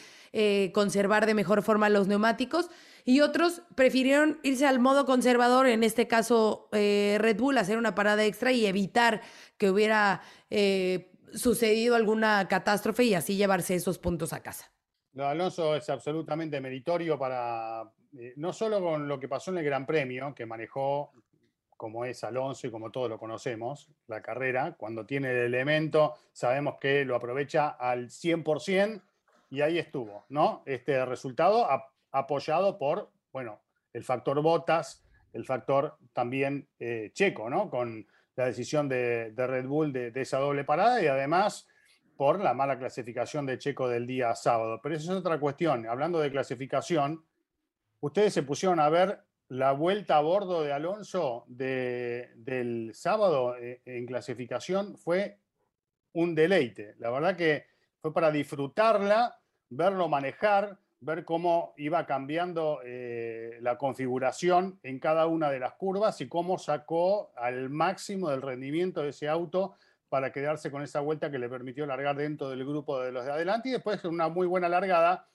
conservar de mejor forma los neumáticos. Y otros prefirieron irse al modo conservador, en este caso Red Bull, hacer una parada extra y evitar que hubiera sucedido alguna catástrofe y así llevarse esos puntos a casa. Alonso es absolutamente meritorio para, eh, no solo con lo que pasó en el Gran Premio, que manejó como es Alonso y como todos lo conocemos, la carrera, cuando tiene el elemento, sabemos que lo aprovecha al 100% y ahí estuvo, ¿no? Este resultado ap- apoyado por, bueno, el factor botas, el factor también eh, checo, ¿no? Con la decisión de, Red Bull de, esa doble parada y además por la mala clasificación de Checo del día sábado. Pero eso es otra cuestión. Hablando de clasificación, ustedes se pusieron a ver la vuelta a bordo de Alonso de- del sábado eh, en clasificación. Fue un deleite. La verdad que fue para disfrutarla, verlo manejar, ver cómo iba cambiando eh, la configuración en cada una de las curvas y cómo sacó al máximo del rendimiento de ese auto para quedarse con esa vuelta que le permitió largar dentro del grupo de los de adelante y después una muy buena largada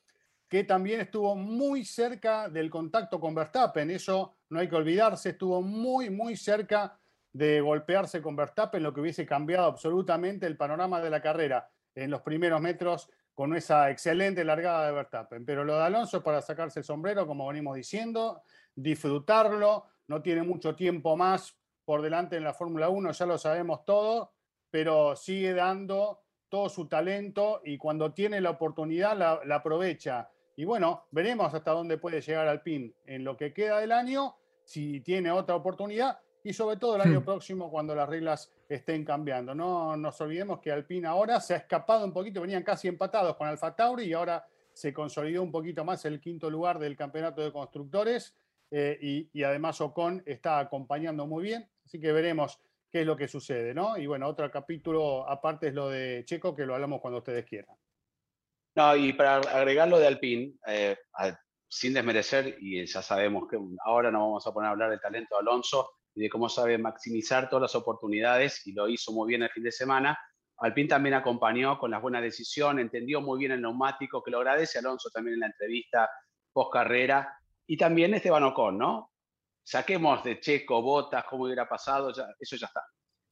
que también estuvo muy cerca del contacto con Verstappen. Eso no hay que olvidarse, estuvo muy, muy cerca de golpearse con Verstappen, lo que hubiese cambiado absolutamente el panorama de la carrera en los primeros metros con esa excelente largada de Verstappen. Pero lo de Alonso es para sacarse el sombrero, como venimos diciendo, disfrutarlo, no tiene mucho tiempo más por delante en la Fórmula 1, ya lo sabemos todo, pero sigue dando todo su talento y cuando tiene la oportunidad la, aprovecha. Y bueno, veremos hasta dónde puede llegar al PIN en lo que queda del año, si tiene otra oportunidad y sobre todo el año hmm. próximo cuando las reglas estén cambiando. No nos olvidemos que Alpine ahora se ha escapado un poquito, venían casi empatados con Alfa Tauri y ahora se consolidó un poquito más el quinto lugar del campeonato de constructores eh, y, además Ocon está acompañando muy bien, así que veremos qué es lo que sucede, ¿no? Y bueno, otro capítulo aparte es lo de Checo, que lo hablamos cuando ustedes quieran. No, y para agregar lo de Alpine, eh, sin desmerecer, y ya sabemos que ahora no vamos a poner a hablar del talento de Alonso, y de cómo sabe maximizar todas las oportunidades y lo hizo muy bien el fin de semana. Alpine también acompañó con las buenas decisiones, entendió muy bien el neumático, que lo agradece Alonso también en la entrevista post carrera. Y también Esteban Ocon, ¿no? Saquemos de Checo, Botas, cómo hubiera pasado, ya, eso ya está.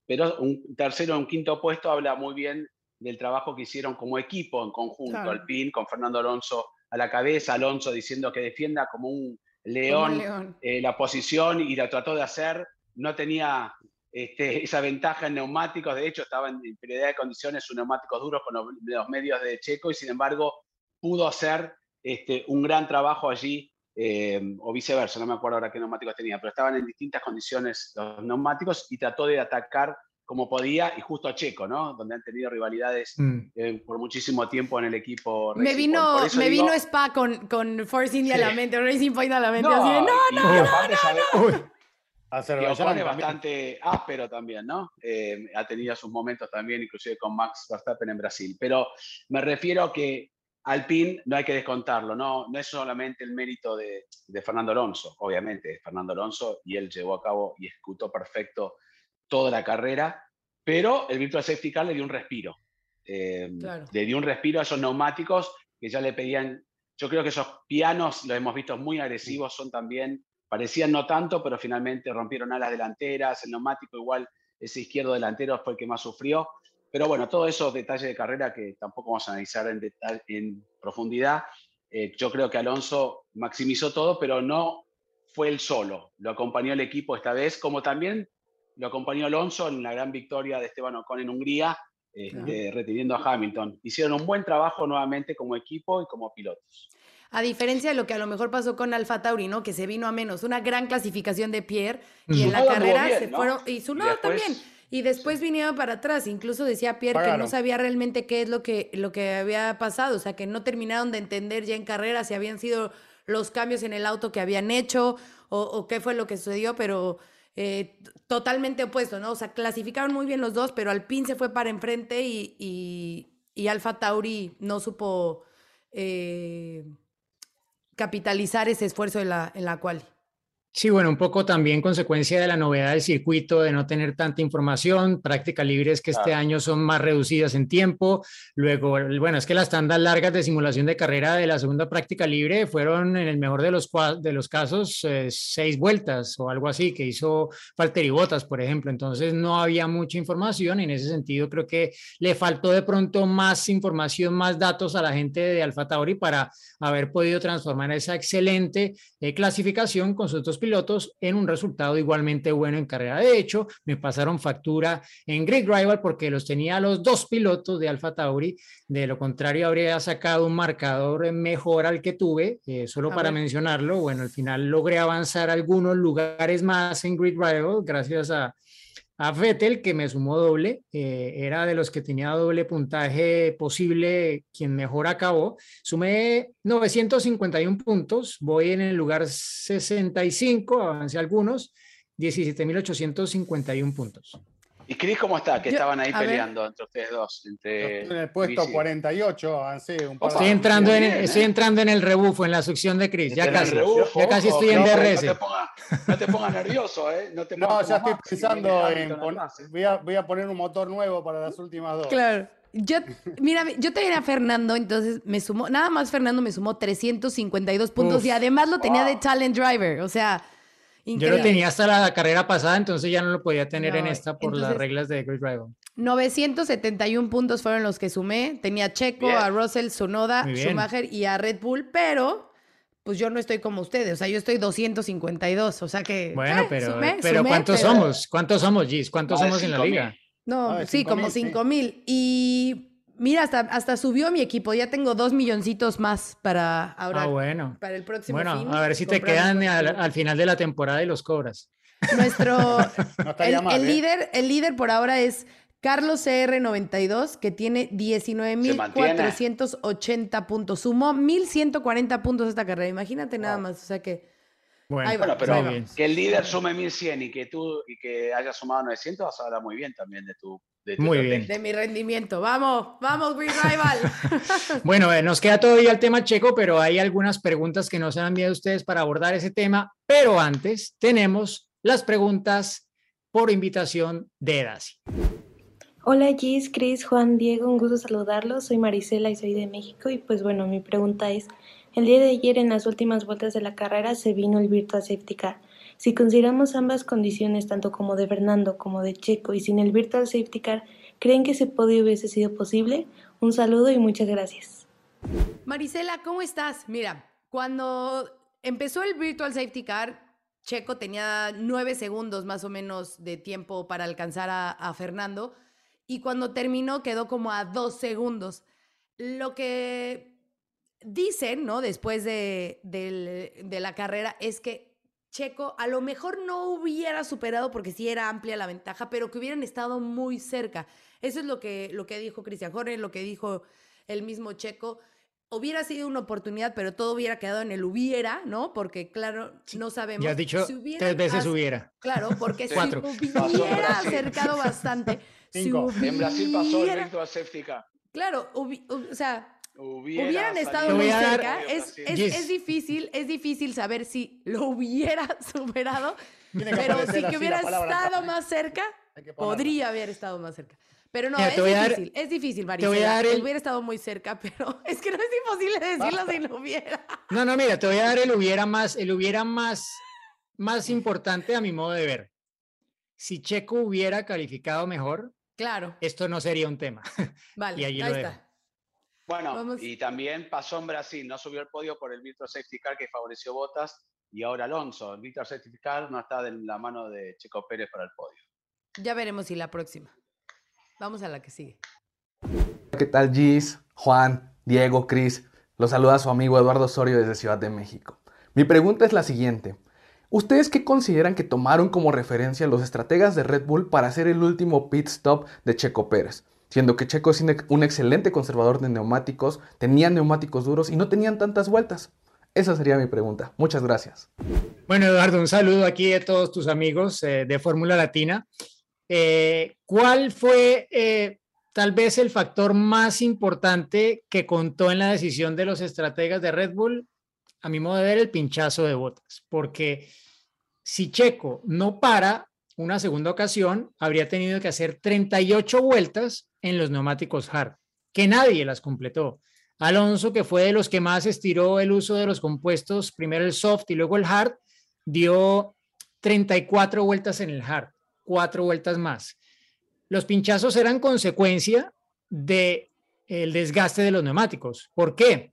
Pero un tercero, un quinto puesto habla muy bien del trabajo que hicieron como equipo en conjunto, Alpine, con Fernando Alonso a la cabeza, Alonso diciendo que defienda como un León, eh, la posición y la trató de hacer. No tenía este, esa ventaja en neumáticos, de hecho estaba en prioridad de condiciones sus neumáticos duros con los, medios de Checo y sin embargo pudo hacer este, un gran trabajo allí, eh, o viceversa, no me acuerdo ahora qué neumáticos tenía, pero estaban en distintas condiciones los neumáticos y trató de atacar como podía, y justo a Checo, ¿no? Donde han tenido rivalidades mm. eh, por muchísimo tiempo en el equipo. Me vino, me vino Spa con, con Force India a la mente, Racing Point a la mente, así de, no, no, no, no, no. Azerbaiyán es bastante áspero también, ¿no? Eh, ha tenido sus momentos también, inclusive con Max Verstappen en Brasil. Pero me refiero a que Alpine no hay que descontarlo, no, no es solamente el mérito de, de Fernando Alonso, obviamente, Fernando Alonso y él llevó a cabo y ejecutó perfecto toda la carrera, pero el Virtual Safety Car le dio un respiro. Eh, le dio un respiro a esos neumáticos que ya le pedían. Yo creo que esos pianos, los hemos visto muy agresivos, son también, parecían no tanto, pero finalmente rompieron alas delanteras, el neumático igual, ese izquierdo delantero fue el que más sufrió. Pero bueno, todos esos detalles de carrera que tampoco vamos a analizar en, en profundidad, eh, yo creo que Alonso maximizó todo, pero no fue él solo, lo acompañó el equipo esta vez, como también lo acompañó Alonso en la gran victoria de Esteban Ocon en Hungría, este, reteniendo a Hamilton. Hicieron un buen trabajo nuevamente como equipo y como pilotos. A diferencia de lo que a lo mejor pasó con Alfa Tauri, ¿no? Que se vino a menos. Una gran clasificación de Pierre y en la carrera se fueron. Y su lado también. Y después vinieron para atrás. Incluso decía Pierre que no sabía realmente qué es lo que, lo que había pasado. O sea, que no terminaron de entender ya en carrera si habían sido los cambios en el auto que habían hecho o, o qué fue lo que sucedió, pero eh, totalmente opuesto, ¿no? O sea, clasificaron muy bien los dos, pero Alpine se fue para enfrente y, y, Alfa Tauri no supo eh, capitalizar ese esfuerzo en la, en la cual. Sí, bueno, un poco también consecuencia de la novedad del circuito, de no tener tanta información, práctica libres que este año son más reducidas en tiempo. Luego, bueno, es que las tandas largas de simulación de carrera de la segunda práctica libre fueron, en el mejor de los, de los casos, eh, seis vueltas o algo así, que hizo Falter y Botas, por ejemplo. Entonces, no había mucha información. En ese sentido, creo que le faltó de pronto más información, más datos a la gente de Alfa Tauri para haber podido transformar esa excelente eh, clasificación con sus otros pilotos en un resultado igualmente bueno en carrera. De hecho, me pasaron factura en Grid Rival porque los tenía los dos pilotos de Alfa Tauri. De lo contrario, habría sacado un marcador mejor al que tuve, eh, solo para mencionarlo. Bueno, al final logré avanzar algunos lugares más en Grid Rival gracias a, a Vettel, que me sumó doble, eh, era de los que tenía doble puntaje posible, quien mejor acabó. Sumé 951 puntos, voy en el lugar 65, avancé algunos, 17.851 puntos. ¿Y Cris cómo está? Que estaban ahí peleando entre ustedes dos. Entre en el puesto 48, avancé un poco. Estoy entrando, en, estoy entrando en el rebufo, en la succión de Cris. Ya casi, ya casi estoy en DRS. No te pongas nervioso, ¿eh? No, te no ya estoy pensando en. voy, a, voy a poner un motor nuevo para las últimas dos. Claro. Yo, mira, yo tenía a Fernando, entonces me sumó, nada más Fernando me sumó 352 puntos y además lo tenía de Talent Driver, o sea, yo lo tenía hasta la carrera pasada, entonces ya no lo podía tener en esta por las reglas de Great Rival. 971 puntos fueron los que sumé. Tenía a Checo, Bien. a Russell, Sonoda. Schumacher y a Red Bull, pero pues yo no estoy como ustedes. O sea, yo estoy 252. O sea que. Bueno, eh, pero, sumé, pero sumé, ¿cuántos pero- somos? ¿Cuántos somos, Gis? ¿Cuántos somos en la 5,000. liga? No, sí, como 5,000, sí. 5 mil. Y mira, hasta, hasta subió mi equipo. Ya tengo dos milloncitos más para ahora. Ah, bueno. Para el próximo Bueno, fin, a ver si te quedan al, final de la temporada y los cobras. Nuestro. No el, mal, el ¿eh? líder, el líder por ahora es Carlos CR92, que tiene Se mantiene. 19.480 puntos. Sumó 1.140 puntos esta carrera. Imagínate nada más. O sea que. Bueno, Ahí va, Bueno, pero ahí que el líder sume 1100 y que tú y que hayas sumado 900, vas a hablar muy bien también de tu. De tu Muy bien. De mi rendimiento. Vamos, vamos, Green Rival. Bueno, eh, nos queda todavía el tema checo, pero hay algunas preguntas que nos han enviado ustedes para abordar ese tema. Pero antes tenemos las preguntas por invitación de Edasi. Hola Gis, Chris, Juan, Diego, un gusto saludarlos. Soy Marisela y soy de México y pues bueno, mi pregunta es, el día de ayer en las últimas vueltas de la carrera se vino el Virtual Safety Car. Si consideramos ambas condiciones, tanto como de Fernando como de Checo y sin el Virtual Safety Car, ¿creen que ese podio hubiese sido posible? Un saludo y muchas gracias. Marisela, ¿cómo estás? Mira, cuando empezó el Virtual Safety Car, Checo tenía nueve segundos más o menos de tiempo para alcanzar a, a Fernando y cuando terminó quedó como a dos segundos. Lo que dicen, ¿no? Después de, de la carrera es que Checo a lo mejor no hubiera superado porque sí era amplia la ventaja, pero que hubieran estado muy cerca. Eso es lo que, lo que dijo Cristian Horner, lo que dijo el mismo Checo. Hubiera sido una oportunidad, pero todo hubiera quedado en el hubiera, ¿no? Porque, claro, no sabemos. Ya has dicho Si tres veces as- hubiera. Claro, porque si Cuatro. Hubiera acercado bastante. si Cinco. En Brasil pasó el Safety Car. Claro, hubi- o sea, Hubiera hubieran estado muy voy dar- cerca. Brasil. Es, es, Yes. es difícil, es difícil saber si lo hubiera superado, pero sí que hubiera estado más cerca, podría haber estado más cerca. Pero no, Mira, es voy a dar- difícil, es difícil, voy a dar el- Hubiera estado muy cerca, pero es que no es imposible decirlo Basta. si lo hubiera. No, no, mira, te voy a dar el hubiera más, el hubiera más, más importante a mi modo de ver. Si Checo hubiera calificado mejor, Claro, esto no sería un tema. vale, Y allí ahí lo está. Bueno, Vamos. y también pasó en Brasil, no subió el podio por el Virtual Safety Car que favoreció Botas y ahora Alonso. El Virtual Safety Car no está en la mano de Checo Pérez para el podio. Ya veremos si la próxima. Vamos a la que sigue. ¿Qué tal Gis, Juan, Diego, Cris? Los saluda su amigo Eduardo Osorio desde Ciudad de México. Mi pregunta es la siguiente. ¿Ustedes qué consideran que tomaron como referencia los estrategas de Red Bull para hacer el último pit stop de Checo Pérez? Siendo que Checo es un ex- un excelente conservador de neumáticos, tenían neumáticos duros y no tenían tantas vueltas. Esa sería mi pregunta. Muchas gracias. Bueno, Eduardo, un saludo aquí de todos tus amigos eh, de Fórmula Latina. Eh, ¿Cuál fue eh, tal vez el factor más importante que contó en la decisión de los estrategas de Red Bull? A mi modo de ver, el pinchazo de botas, porque si Checo no para una segunda ocasión, habría tenido que hacer 38 vueltas en los neumáticos hard, que nadie las completó. Alonso, que fue de los que más estiró el uso de los compuestos, primero el soft y luego el hard, dio 34 vueltas en el hard, cuatro vueltas más. Los pinchazos eran consecuencia de el desgaste de los neumáticos. ¿Por qué?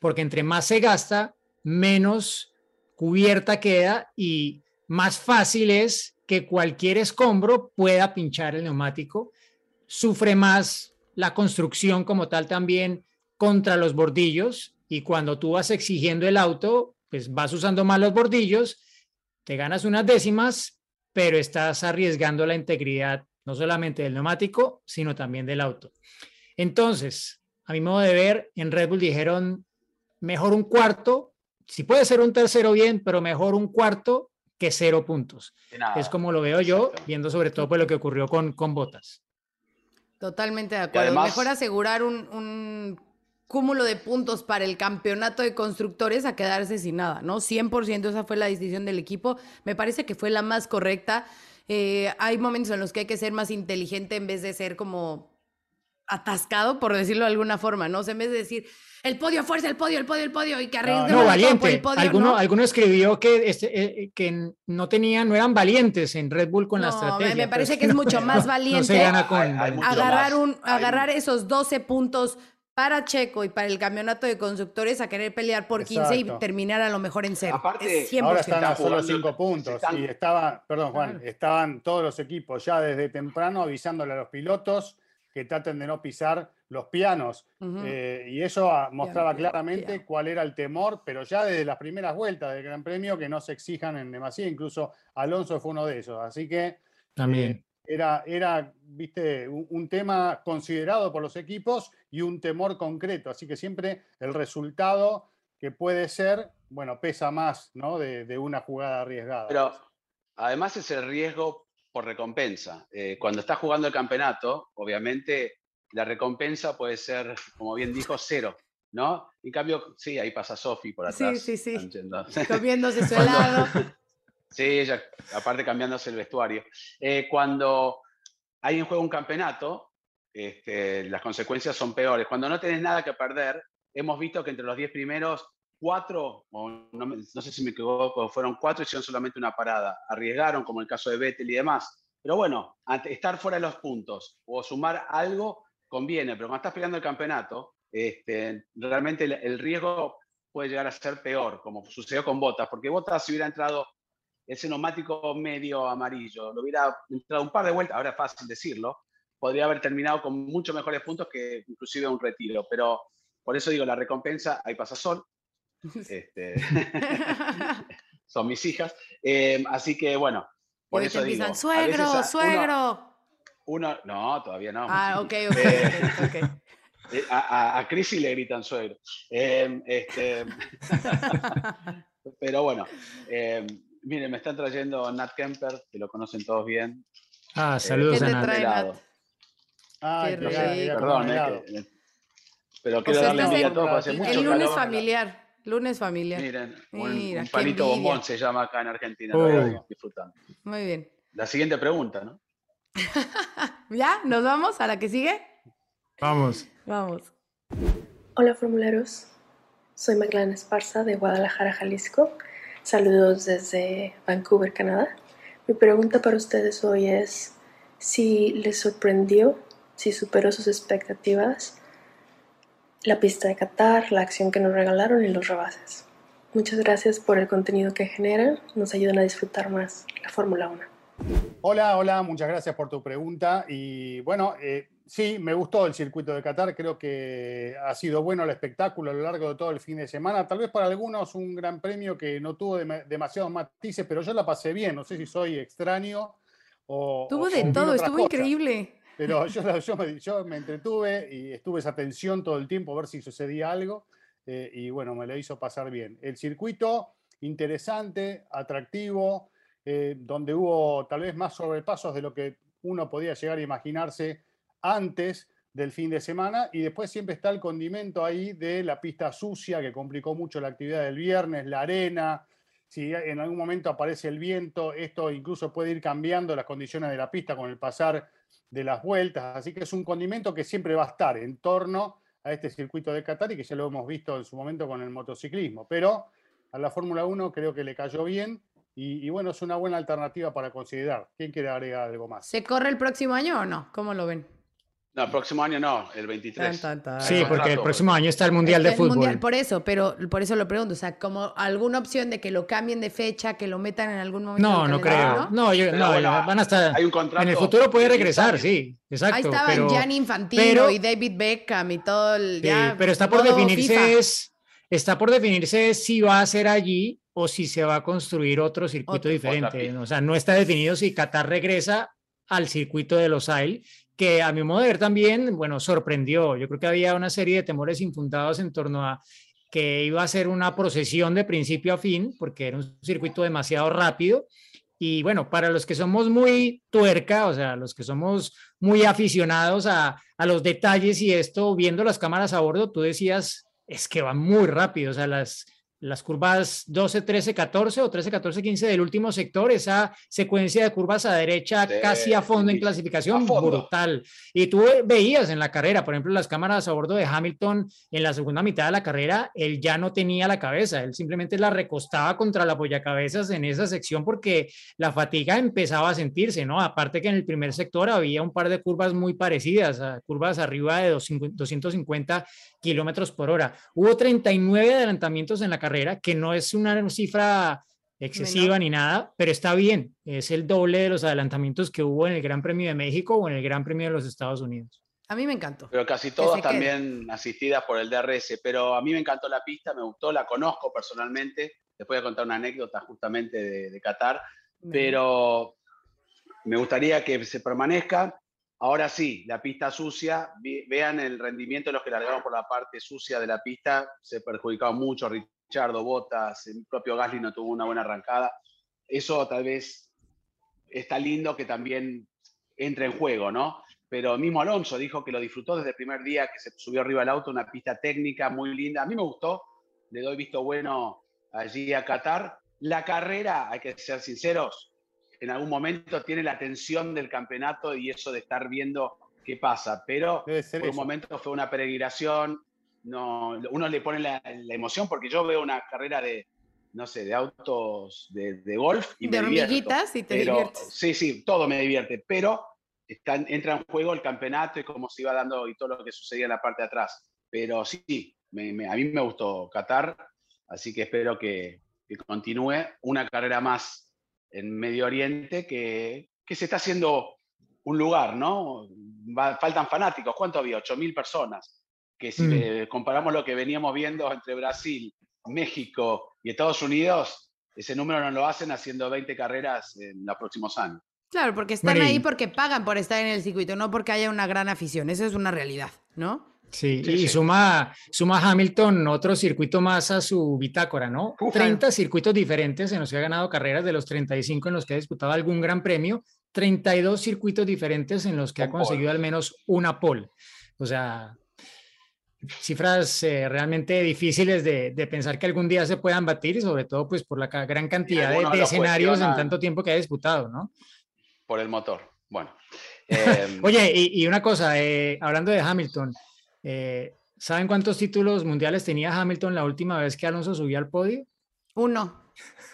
Porque entre más se gasta, menos cubierta queda y más fácil es que cualquier escombro pueda pinchar el neumático. Sufre más la construcción como tal también contra los bordillos y cuando tú vas exigiendo el auto, pues vas usando más los bordillos, te ganas unas décimas, pero estás arriesgando la integridad no solamente del neumático, sino también del auto. Entonces, a mi modo de ver, en Red Bull dijeron, mejor un cuarto, si puede ser un tercero bien, pero mejor un cuarto que cero puntos. Es como lo veo yo, viendo sobre todo pues, lo que ocurrió con, con Botas. Totalmente de acuerdo. además- Mejor asegurar un, un cúmulo de puntos para el campeonato de constructores a quedarse sin nada, ¿no? 100% esa fue la decisión del equipo. Me parece que fue la más correcta. Eh, hay momentos en los que hay que ser más inteligente en vez de ser como atascado, por decirlo de alguna forma, ¿no? O sea, en vez de decir, el podio, fuerza, el podio, el podio, el podio, y que arriesgue No, todo valiente. por el podio, alguno, ¿no? alguno escribió que, este, eh, que no tenían, no eran valientes en Red Bull con la No, me- estrategia. me parece es que es no- mucho más no- No valiente se gana con. Hay- hay mucho agarrar, más. un, agarrar esos 12 puntos para Checo y para el campeonato de constructores a querer pelear por 15 y terminar a lo mejor en cero. Aparte, es 100%. Ahora están a solo jugando- cinco puntos están- y estaban, perdón Juan, Claro. estaban todos los equipos ya desde temprano avisándole a los pilotos que traten de no pisar los pianos. Eh, y eso ah, mostraba piano, claramente piano. cuál era el temor, pero ya desde las primeras vueltas del Gran Premio que no se exijan en demasía, incluso Alonso fue uno de esos. Así que También. eh, era, era, viste, un, un tema considerado por los equipos y un temor concreto. Así que siempre el resultado que puede ser, bueno, pesa más, ¿no? De, de una jugada arriesgada. Pero además es el riesgo por recompensa. Eh, cuando estás jugando el campeonato, obviamente la recompensa puede ser, como bien dijo, cero, ¿no? En cambio, sí, ahí pasa Sofi por Sí, atrás. sí, sí. yendo. Comiéndose su helado. Sí, ella, aparte cambiándose el vestuario. Eh, cuando hay en juego un campeonato, este, las consecuencias son peores. Cuando no tenés nada que perder, hemos visto que entre los 10 primeros, cuatro, no, sé si me equivoco, fueron cuatro, hicieron solamente una parada. Arriesgaron, como el caso de Vettel y demás. Pero bueno, estar fuera de los puntos o sumar algo conviene, pero cuando estás peleando el campeonato, este, realmente el, riesgo puede llegar a ser peor, como sucedió con Botas, porque Botas si hubiera entrado ese neumático medio amarillo, lo hubiera entrado un par de vueltas, ahora es fácil decirlo, podría haber terminado con mucho mejores puntos que inclusive un retiro, pero por eso digo, la recompensa, ahí pasa Sol, este, son mis hijas, eh, así que bueno, por eso digo, empiezan, suegro, a- uno- suegro. Uno, no, todavía no. Ah, ok, ok, Eh, ok, ok. eh, A, a, a Crisi le gritan suegro. Eh, este, pero bueno, eh, miren, me están trayendo Nat Kemper, que lo conocen todos bien. Ah, saludos ¿Qué a Nat. helado. Nat? Ay, Qué perdón, eh, helado. que- pero O quiero sea, darle envidia a todos, porque hace mucho El lunes calor. familiar. Lunes familiar. Miren, un, Mira, un palito envidia. bombón se llama acá en Argentina, Oh. lo disfrutando. Muy bien. La siguiente pregunta, ¿no? ¿Ya? ¿Nos vamos a la que sigue? Vamos. Vamos. Hola formuleros, soy Magdalena Esparza de Guadalajara, Jalisco. Saludos desde Vancouver, Canadá. Mi pregunta para ustedes hoy es si les sorprendió, si superó sus expectativas la pista de Qatar, la acción que nos regalaron y los rebases. Muchas gracias por el contenido que generan, nos ayudan a disfrutar más la Fórmula 1. Hola, hola, muchas gracias por tu pregunta. Y bueno, eh, sí, me gustó el circuito de Qatar, creo que ha sido bueno el espectáculo a lo largo de todo el fin de semana. Tal vez para algunos un gran premio que no tuvo dem- demasiados matices, pero yo la pasé bien. No sé si soy extraño o... Tuvo o- de o todo, estuvo increíble. Pero yo, yo me, yo entretuve y estuve esa tensión todo el tiempo a ver si sucedía algo eh, y bueno, me lo hizo pasar bien. El circuito interesante, atractivo, eh, donde hubo tal vez más sobrepasos de lo que uno podía llegar a imaginarse antes del fin de semana y después siempre está el condimento ahí de la pista sucia que complicó mucho la actividad del viernes, la arena, si en algún momento aparece el viento, esto incluso puede ir cambiando las condiciones de la pista con el pasar de las vueltas, así que es un condimento que siempre va a estar en torno a este circuito de Qatar y que ya lo hemos visto en su momento con el motociclismo, pero a la Fórmula 1 creo que le cayó bien y, y bueno, es una buena alternativa para considerar. ¿Quién quiere agregar algo más? ¿Se corre el próximo año o no? ¿Cómo lo ven? No, el próximo año no, el 23. Tan, tan, tan. Sí, porque el próximo año está el Mundial de El Fútbol. Mundial, por eso, pero por eso lo pregunto. O sea, como alguna opción de que lo cambien de fecha, que lo metan en algún momento. No, no creo. No, yo- Pero no, bueno, van a estar. hay un contrato En el futuro puede de 10 regresar, sí, exacto. Ahí estaban pero, Gianni Infantino pero- y David Beckham y todo el. sí, ya, pero está por definirse FIFA. es, está por definirse si va a ser allí o si se va a construir otro circuito Otro. diferente. O sea, no está definido si Qatar regresa al circuito de Los Ailes, que a mi modo de ver también, bueno, sorprendió. Yo creo que había una serie de temores infundados en torno a que iba a ser una procesión de principio a fin, porque era un circuito demasiado rápido. Y bueno, para los que somos muy tuerca, o sea, los que somos muy aficionados a, a los detalles y esto, viendo las cámaras a bordo, tú decías, es que va muy rápido, o sea, las, las curvas 12, 13, 14 o 13, 14, 15 del último sector, esa secuencia de curvas a derecha casi a fondo en clasificación, brutal. Y tú veías en la carrera, por ejemplo, las cámaras a bordo de Hamilton en la segunda mitad de la carrera, él ya no tenía la cabeza, él simplemente la recostaba contra la cabezas en esa sección porque la fatiga empezaba a sentirse, ¿no? Aparte que en el primer sector había un par de curvas muy parecidas, curvas arriba de 250 kilómetros por hora. Hubo 39 adelantamientos en la carrera, que no es una cifra excesiva ni nada, pero está bien. Es el doble de los adelantamientos que hubo en el Gran Premio de México o en el Gran Premio de los Estados Unidos. A mí me encantó. Pero casi todas también asistidas por el DRS, pero a mí me encantó la pista, me gustó, la conozco personalmente. Les voy a contar una anécdota justamente de, de Qatar, pero me gustaría que se permanezca. Ahora sí, la pista sucia, vean el rendimiento de los que largaron por la parte sucia de la pista, se perjudicado mucho, Richardo, Botas, el propio Gasly no tuvo una buena arrancada. Eso tal vez está lindo que también entre en juego, ¿no? Pero mismo Alonso dijo que lo disfrutó desde el primer día que se subió arriba del auto, una pista técnica muy linda. A mí me gustó, le doy visto bueno allí a Qatar. La carrera, hay que ser sinceros, en algún momento tiene la tensión del campeonato y eso de estar viendo qué pasa, pero por un momento fue una peregrinación, no, uno le pone la, emoción porque yo veo una carrera de, no sé, de autos de, golf y de me hormiguitas y te diviertes. Sí, sí, todo me divierte, pero entra en juego el campeonato y cómo se iba dando y todo lo que sucedía en la parte de atrás. Pero sí, a mí me gustó Qatar, así que espero que, que continúe una carrera más en Medio Oriente que, que se está haciendo un lugar, ¿no? faltan fanáticos. ¿Cuánto había? 8.000 personas. Que si mm. comparamos lo que veníamos viendo entre Brasil, México y Estados Unidos, ese número no lo hacen haciendo 20 carreras en los próximos años. Claro, porque están ahí porque pagan por estar en el circuito, no porque haya una gran afición. Esa es una realidad, ¿no? Sí, y Suma, suma Hamilton otro circuito más a su bitácora, ¿no? 30 circuitos diferentes en los que ha ganado carreras, de los 35 en los que ha disputado algún gran premio, 32 circuitos diferentes en los que ha conseguido al menos una pole. O sea, cifras eh, realmente difíciles de, pensar que algún día se puedan batir y sobre todo pues por la gran cantidad de, escenarios en tanto tiempo que ha disputado, ¿no? Por el motor. Bueno. Em, Oye, y, una cosa, eh, hablando de Hamilton, eh, ¿Saben cuántos títulos mundiales tenía Hamilton la última vez que Alonso subió al podio? Uno.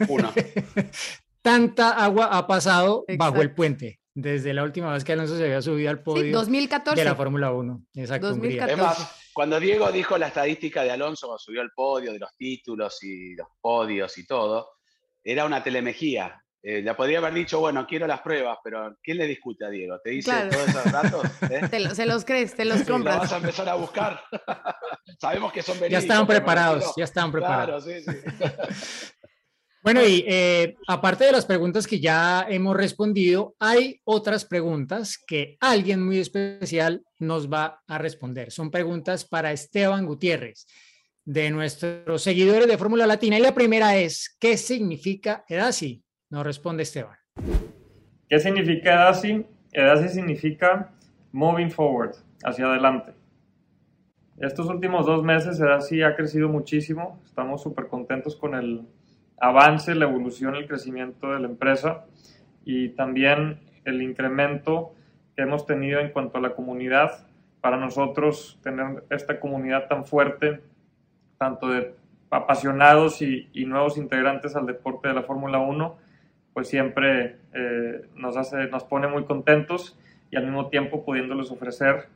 Uno. Tanta agua ha pasado bajo el puente desde la última vez que Alonso se había subido al podio 2014. de la Fórmula 1. Exacto. 2014. Cuando Diego dijo la estadística de Alonso cuando subió al podio, de los títulos y los podios y todo, era una telemejía. Eh, ya podría haber dicho, bueno, quiero las pruebas, pero ¿quién le discute a Diego? ¿Te dice todos esos datos? ¿Eh? se los crees, te los compras. vas a empezar a buscar. Sabemos que son verídicos. Ya estaban preparados, ya estaban preparados. Claro, sí, sí. bueno, y eh, aparte de las preguntas que ya hemos respondido, hay otras preguntas que alguien muy especial nos va a responder. Son preguntas para Esteban Gutiérrez de nuestros seguidores de Fórmula Latina. Y la primera es, ¿qué significa EDASI? Nos responde Esteban. ¿Qué significa EDASI? EDASI significa Moving Forward, hacia adelante. Estos últimos dos meses EDASI ha crecido muchísimo. Estamos súper contentos con el avance, la evolución, el crecimiento de la empresa y también el incremento que hemos tenido en cuanto a la comunidad. Para nosotros tener esta comunidad tan fuerte, tanto de apasionados y, y nuevos integrantes al deporte de la Fórmula 1, pues siempre eh, nos, hace, nos pone muy contentos y al mismo tiempo pudiéndoles ofrecer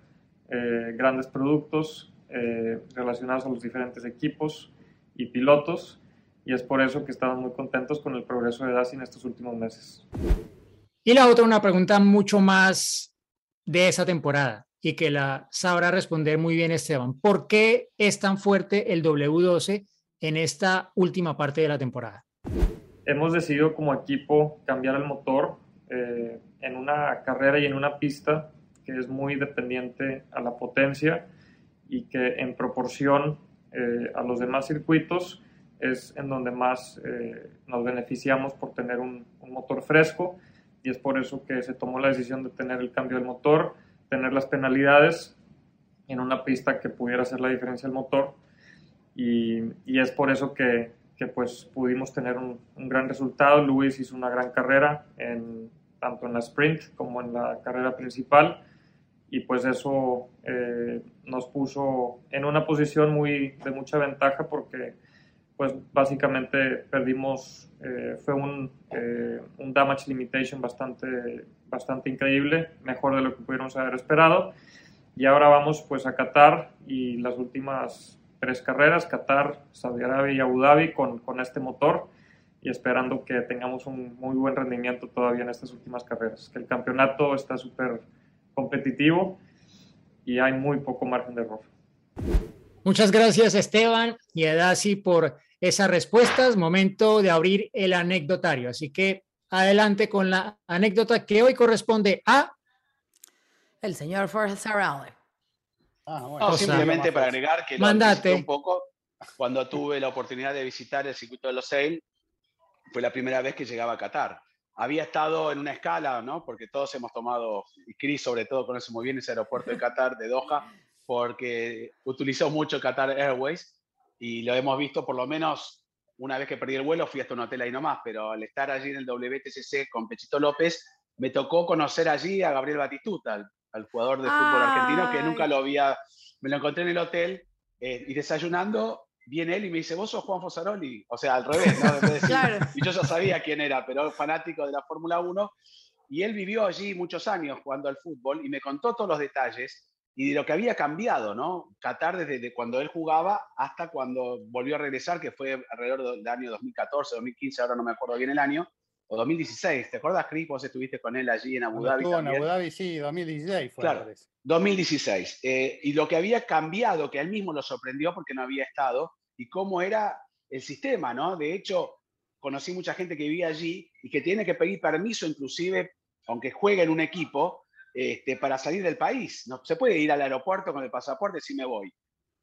eh, grandes productos eh, relacionados a los diferentes equipos y pilotos y es por eso que estamos muy contentos con el progreso de DASI en estos últimos meses. Y la otra, una pregunta mucho más de esa temporada y que la sabrá responder muy bien Esteban. ¿Por qué es tan fuerte el W12 en esta última parte de la temporada? hemos decidido como equipo cambiar el motor eh, en una carrera y en una pista que es muy dependiente a la potencia y que en proporción eh, a los demás circuitos es en donde más eh, nos beneficiamos por tener un, motor fresco y es por eso que se tomó la decisión de tener el cambio del motor, tener las penalidades en una pista que pudiera hacer la diferencia del motor y, y es por eso que que pues pudimos tener un, un, gran resultado. Luis hizo una gran carrera, en, tanto en la sprint como en la carrera principal, y pues eso eh, nos puso en una posición muy, de mucha ventaja porque pues básicamente perdimos, eh, fue un, eh, un, damage limitation bastante, bastante increíble, mejor de lo que pudiéramos haber esperado. Y ahora vamos pues a Qatar y las últimas tres carreras, Qatar, Saudi Arabia y Abu Dhabi con, con este motor y esperando que tengamos un muy buen rendimiento todavía en estas últimas carreras. Que el campeonato está súper competitivo y hay muy poco margen de error. Muchas gracias Esteban y Edasi por esas respuestas. Momento de abrir el anecdotario. Así que adelante con la anécdota que hoy corresponde a... El señor Forzarale. Ah, bueno. no, simplemente para agregar que lo un poco cuando tuve la oportunidad de visitar el circuito de los Sail, fue la primera vez que llegaba a Qatar. Había estado en una escala, ¿no? Porque todos hemos tomado, y Chris sobre todo conoce muy bien ese aeropuerto de Qatar, de Doha, porque utilizó mucho Qatar Airways y lo hemos visto por lo menos una vez que perdí el vuelo, fui hasta un hotel ahí nomás, pero al estar allí en el WTCC con Pechito López, me tocó conocer allí a Gabriel Batistuta, al jugador de fútbol argentino, que nunca lo había, me lo encontré en el hotel eh, y desayunando, viene él y me dice, vos sos Juan Fosaroli, o sea, al revés, ¿no? Y yo ya sabía quién era, pero fanático de la Fórmula 1, y él vivió allí muchos años jugando al fútbol y me contó todos los detalles y de lo que había cambiado, ¿no? Qatar desde cuando él jugaba hasta cuando volvió a regresar, que fue alrededor del año 2014, 2015, ahora no me acuerdo bien el año, o 2016. ¿Te acuerdas, Chris? Vos estuviste con él allí en Abu Dhabi. Estuvo en Abu Dhabi, sí, 2016 fue. Claro, 2016. Eh, y lo que había cambiado, que a él mismo lo sorprendió porque no había estado, y cómo era el sistema, ¿no? De hecho, conocí mucha gente que vivía allí y que tiene que pedir permiso, inclusive, aunque juegue en un equipo, este, para salir del país. No se puede ir al aeropuerto con el pasaporte si me voy.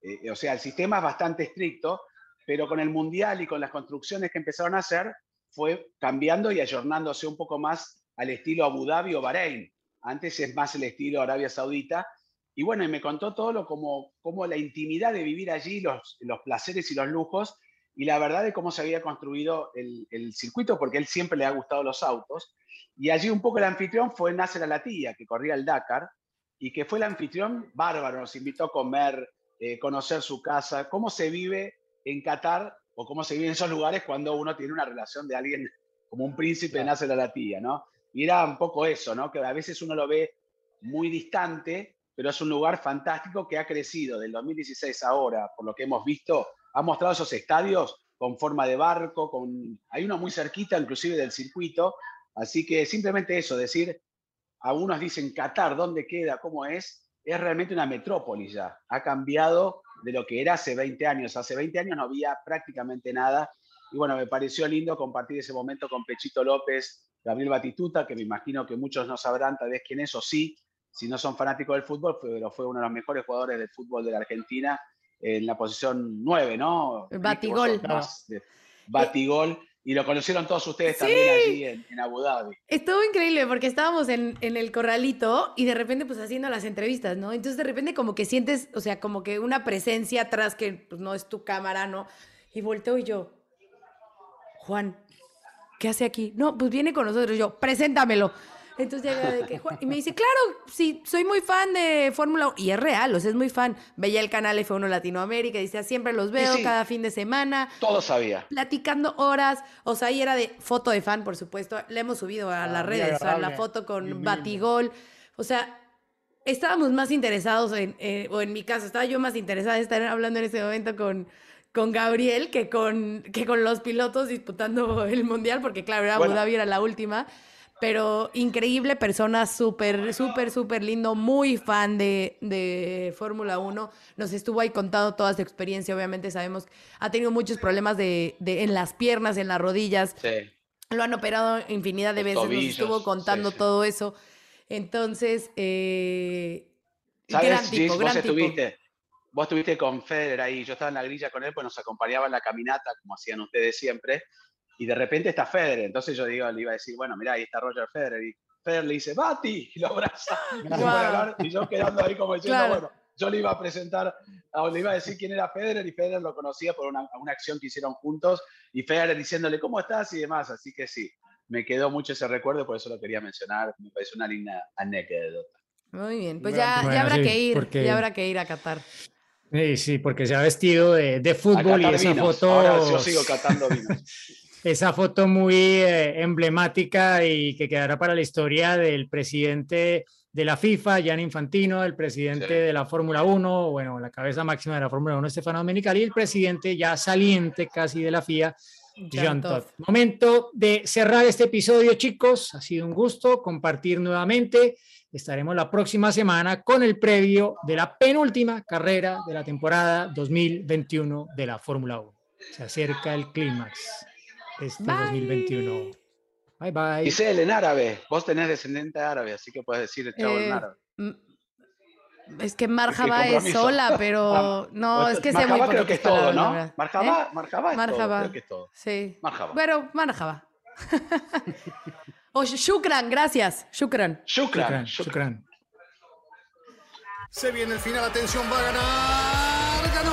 Eh, o sea, el sistema es bastante estricto, pero con el Mundial y con las construcciones que empezaron a hacer, fue cambiando y ayornándose un poco más al estilo Abu Dhabi o Bahrein. Antes es más el estilo Arabia Saudita. Y bueno, y me contó todo lo como, como la intimidad de vivir allí, los, los placeres y los lujos, y la verdad de cómo se había construido el, el circuito, porque él siempre le ha gustado los autos. Y allí un poco el anfitrión fue Nasser Alatilla, que corría el Dakar, y que fue el anfitrión bárbaro, nos invitó a comer, eh, conocer su casa, cómo se vive en Qatar o cómo se vive en esos lugares cuando uno tiene una relación de alguien como un príncipe de Nasser Alatilla, ¿no? Y era un poco eso, ¿no? Que a veces uno lo ve muy distante, pero es un lugar fantástico que ha crecido del 2016 ahora, por lo que hemos visto, ha mostrado esos estadios con forma de barco, con, hay uno muy cerquita inclusive del circuito, Así que simplemente eso, decir, algunos dicen Qatar, ¿dónde queda? ¿Cómo es? Es realmente una metrópoli ya. Ha cambiado de lo que era hace 20 años. Hace 20 años no había prácticamente nada. Y bueno, me pareció lindo compartir ese momento con Pechito López, Gabriel Batituta, que me imagino que muchos no sabrán tal vez quién es o sí, si no son fanáticos del fútbol, pero fue uno de los mejores jugadores del fútbol de la Argentina en la posición 9, ¿no? Batigol. batigol y lo conocieron todos ustedes también allí en, Abu Dhabi. Estuvo increíble porque estábamos en, en, el corralito y de repente pues haciendo las entrevistas, ¿no? Entonces de repente como que sientes, o sea, como que una presencia atrás que pues, no es tu cámara, ¿no? Y volteo y yo, Juan, ¿qué hace aquí? No, pues viene con nosotros. yo, preséntamelo. Entonces llega de que, y me dice, claro, sí, soy muy fan de Fórmula 1. Y es real, o sea, es muy fan. Veía el canal F1 Latinoamérica, dice, siempre los veo cada fin de semana. Todo sabía. Platicando horas. O sea, ahí era de foto de fan, por supuesto. Le hemos subido a las ah, redes, o sea, la foto con Batigol. O sea, estábamos más interesados en, eh, o en mi caso, estaba yo más interesada en estar hablando en ese momento con, con Gabriel que con, que con los pilotos disputando el mundial, porque claro, Abu Dhabi era la última pero increíble persona, súper, súper, súper lindo, muy fan de, de Fórmula 1. Nos estuvo ahí contando toda su experiencia, obviamente sabemos, ha tenido muchos problemas de, de en las piernas, en las rodillas. Sí. Lo han operado infinidad de veces, nos estuvo contando todo eso. Entonces, eh, ¿Sabes, gran tipo, vos estuviste, Vos estuviste con Federer ahí, yo estaba en la grilla con él, pues nos acompañaba en la caminata, como hacían ustedes siempre y de repente está Federer. Entonces yo digo, le iba a decir, bueno, mira, ahí está Roger Federer. Y Federer le dice, Bati, y lo abraza. Y, yo quedando ahí como diciendo, bueno, yo le iba a presentar, o le iba a decir quién era Federer y Federer lo conocía por una, una acción que hicieron juntos y Federer diciéndole, ¿cómo estás? y demás. Así que sí, me quedó mucho ese recuerdo, por eso lo quería mencionar. Me parece una linda anécdota. Muy bien, pues ya, bueno, ya habrá sí, que ir, porque- ya habrá que ir a Qatar. Sí, sí, porque se ha vestido de, fútbol y esa vinos. foto, Ahora yo sigo catando vinos. esa foto muy eh, emblemática y que quedará para la historia del presidente de la FIFA, Gianni Infantino, el presidente Sí. de la Fórmula 1, bueno, la cabeza máxima de la Fórmula 1, Stefano Domenicali, y el presidente ya saliente casi de la FIA, Jean Todt. Momento de cerrar este episodio, chicos. Ha sido un gusto compartir nuevamente. Estaremos la próxima semana con el previo de la penúltima carrera de la temporada 2021 de la Fórmula 1. Se acerca el clímax este Bye. 2021. Bye bye. Giselle, en árabe. Vos tenés descendiente árabe, así que puedes decir chavo en Eh, árabe. Mm, Es que Marjaba es sola, pero no, es que sé muy creo que es todo, palabras, ¿no? ¿Eh? Es todo, creo que es todo. Sí. Marjabá. Bueno, Marjaba. o Shukran, gracias. Shukran. Shukran. Shukran, shukran. Se viene el final, atención, va a ganar. ¡Ganó!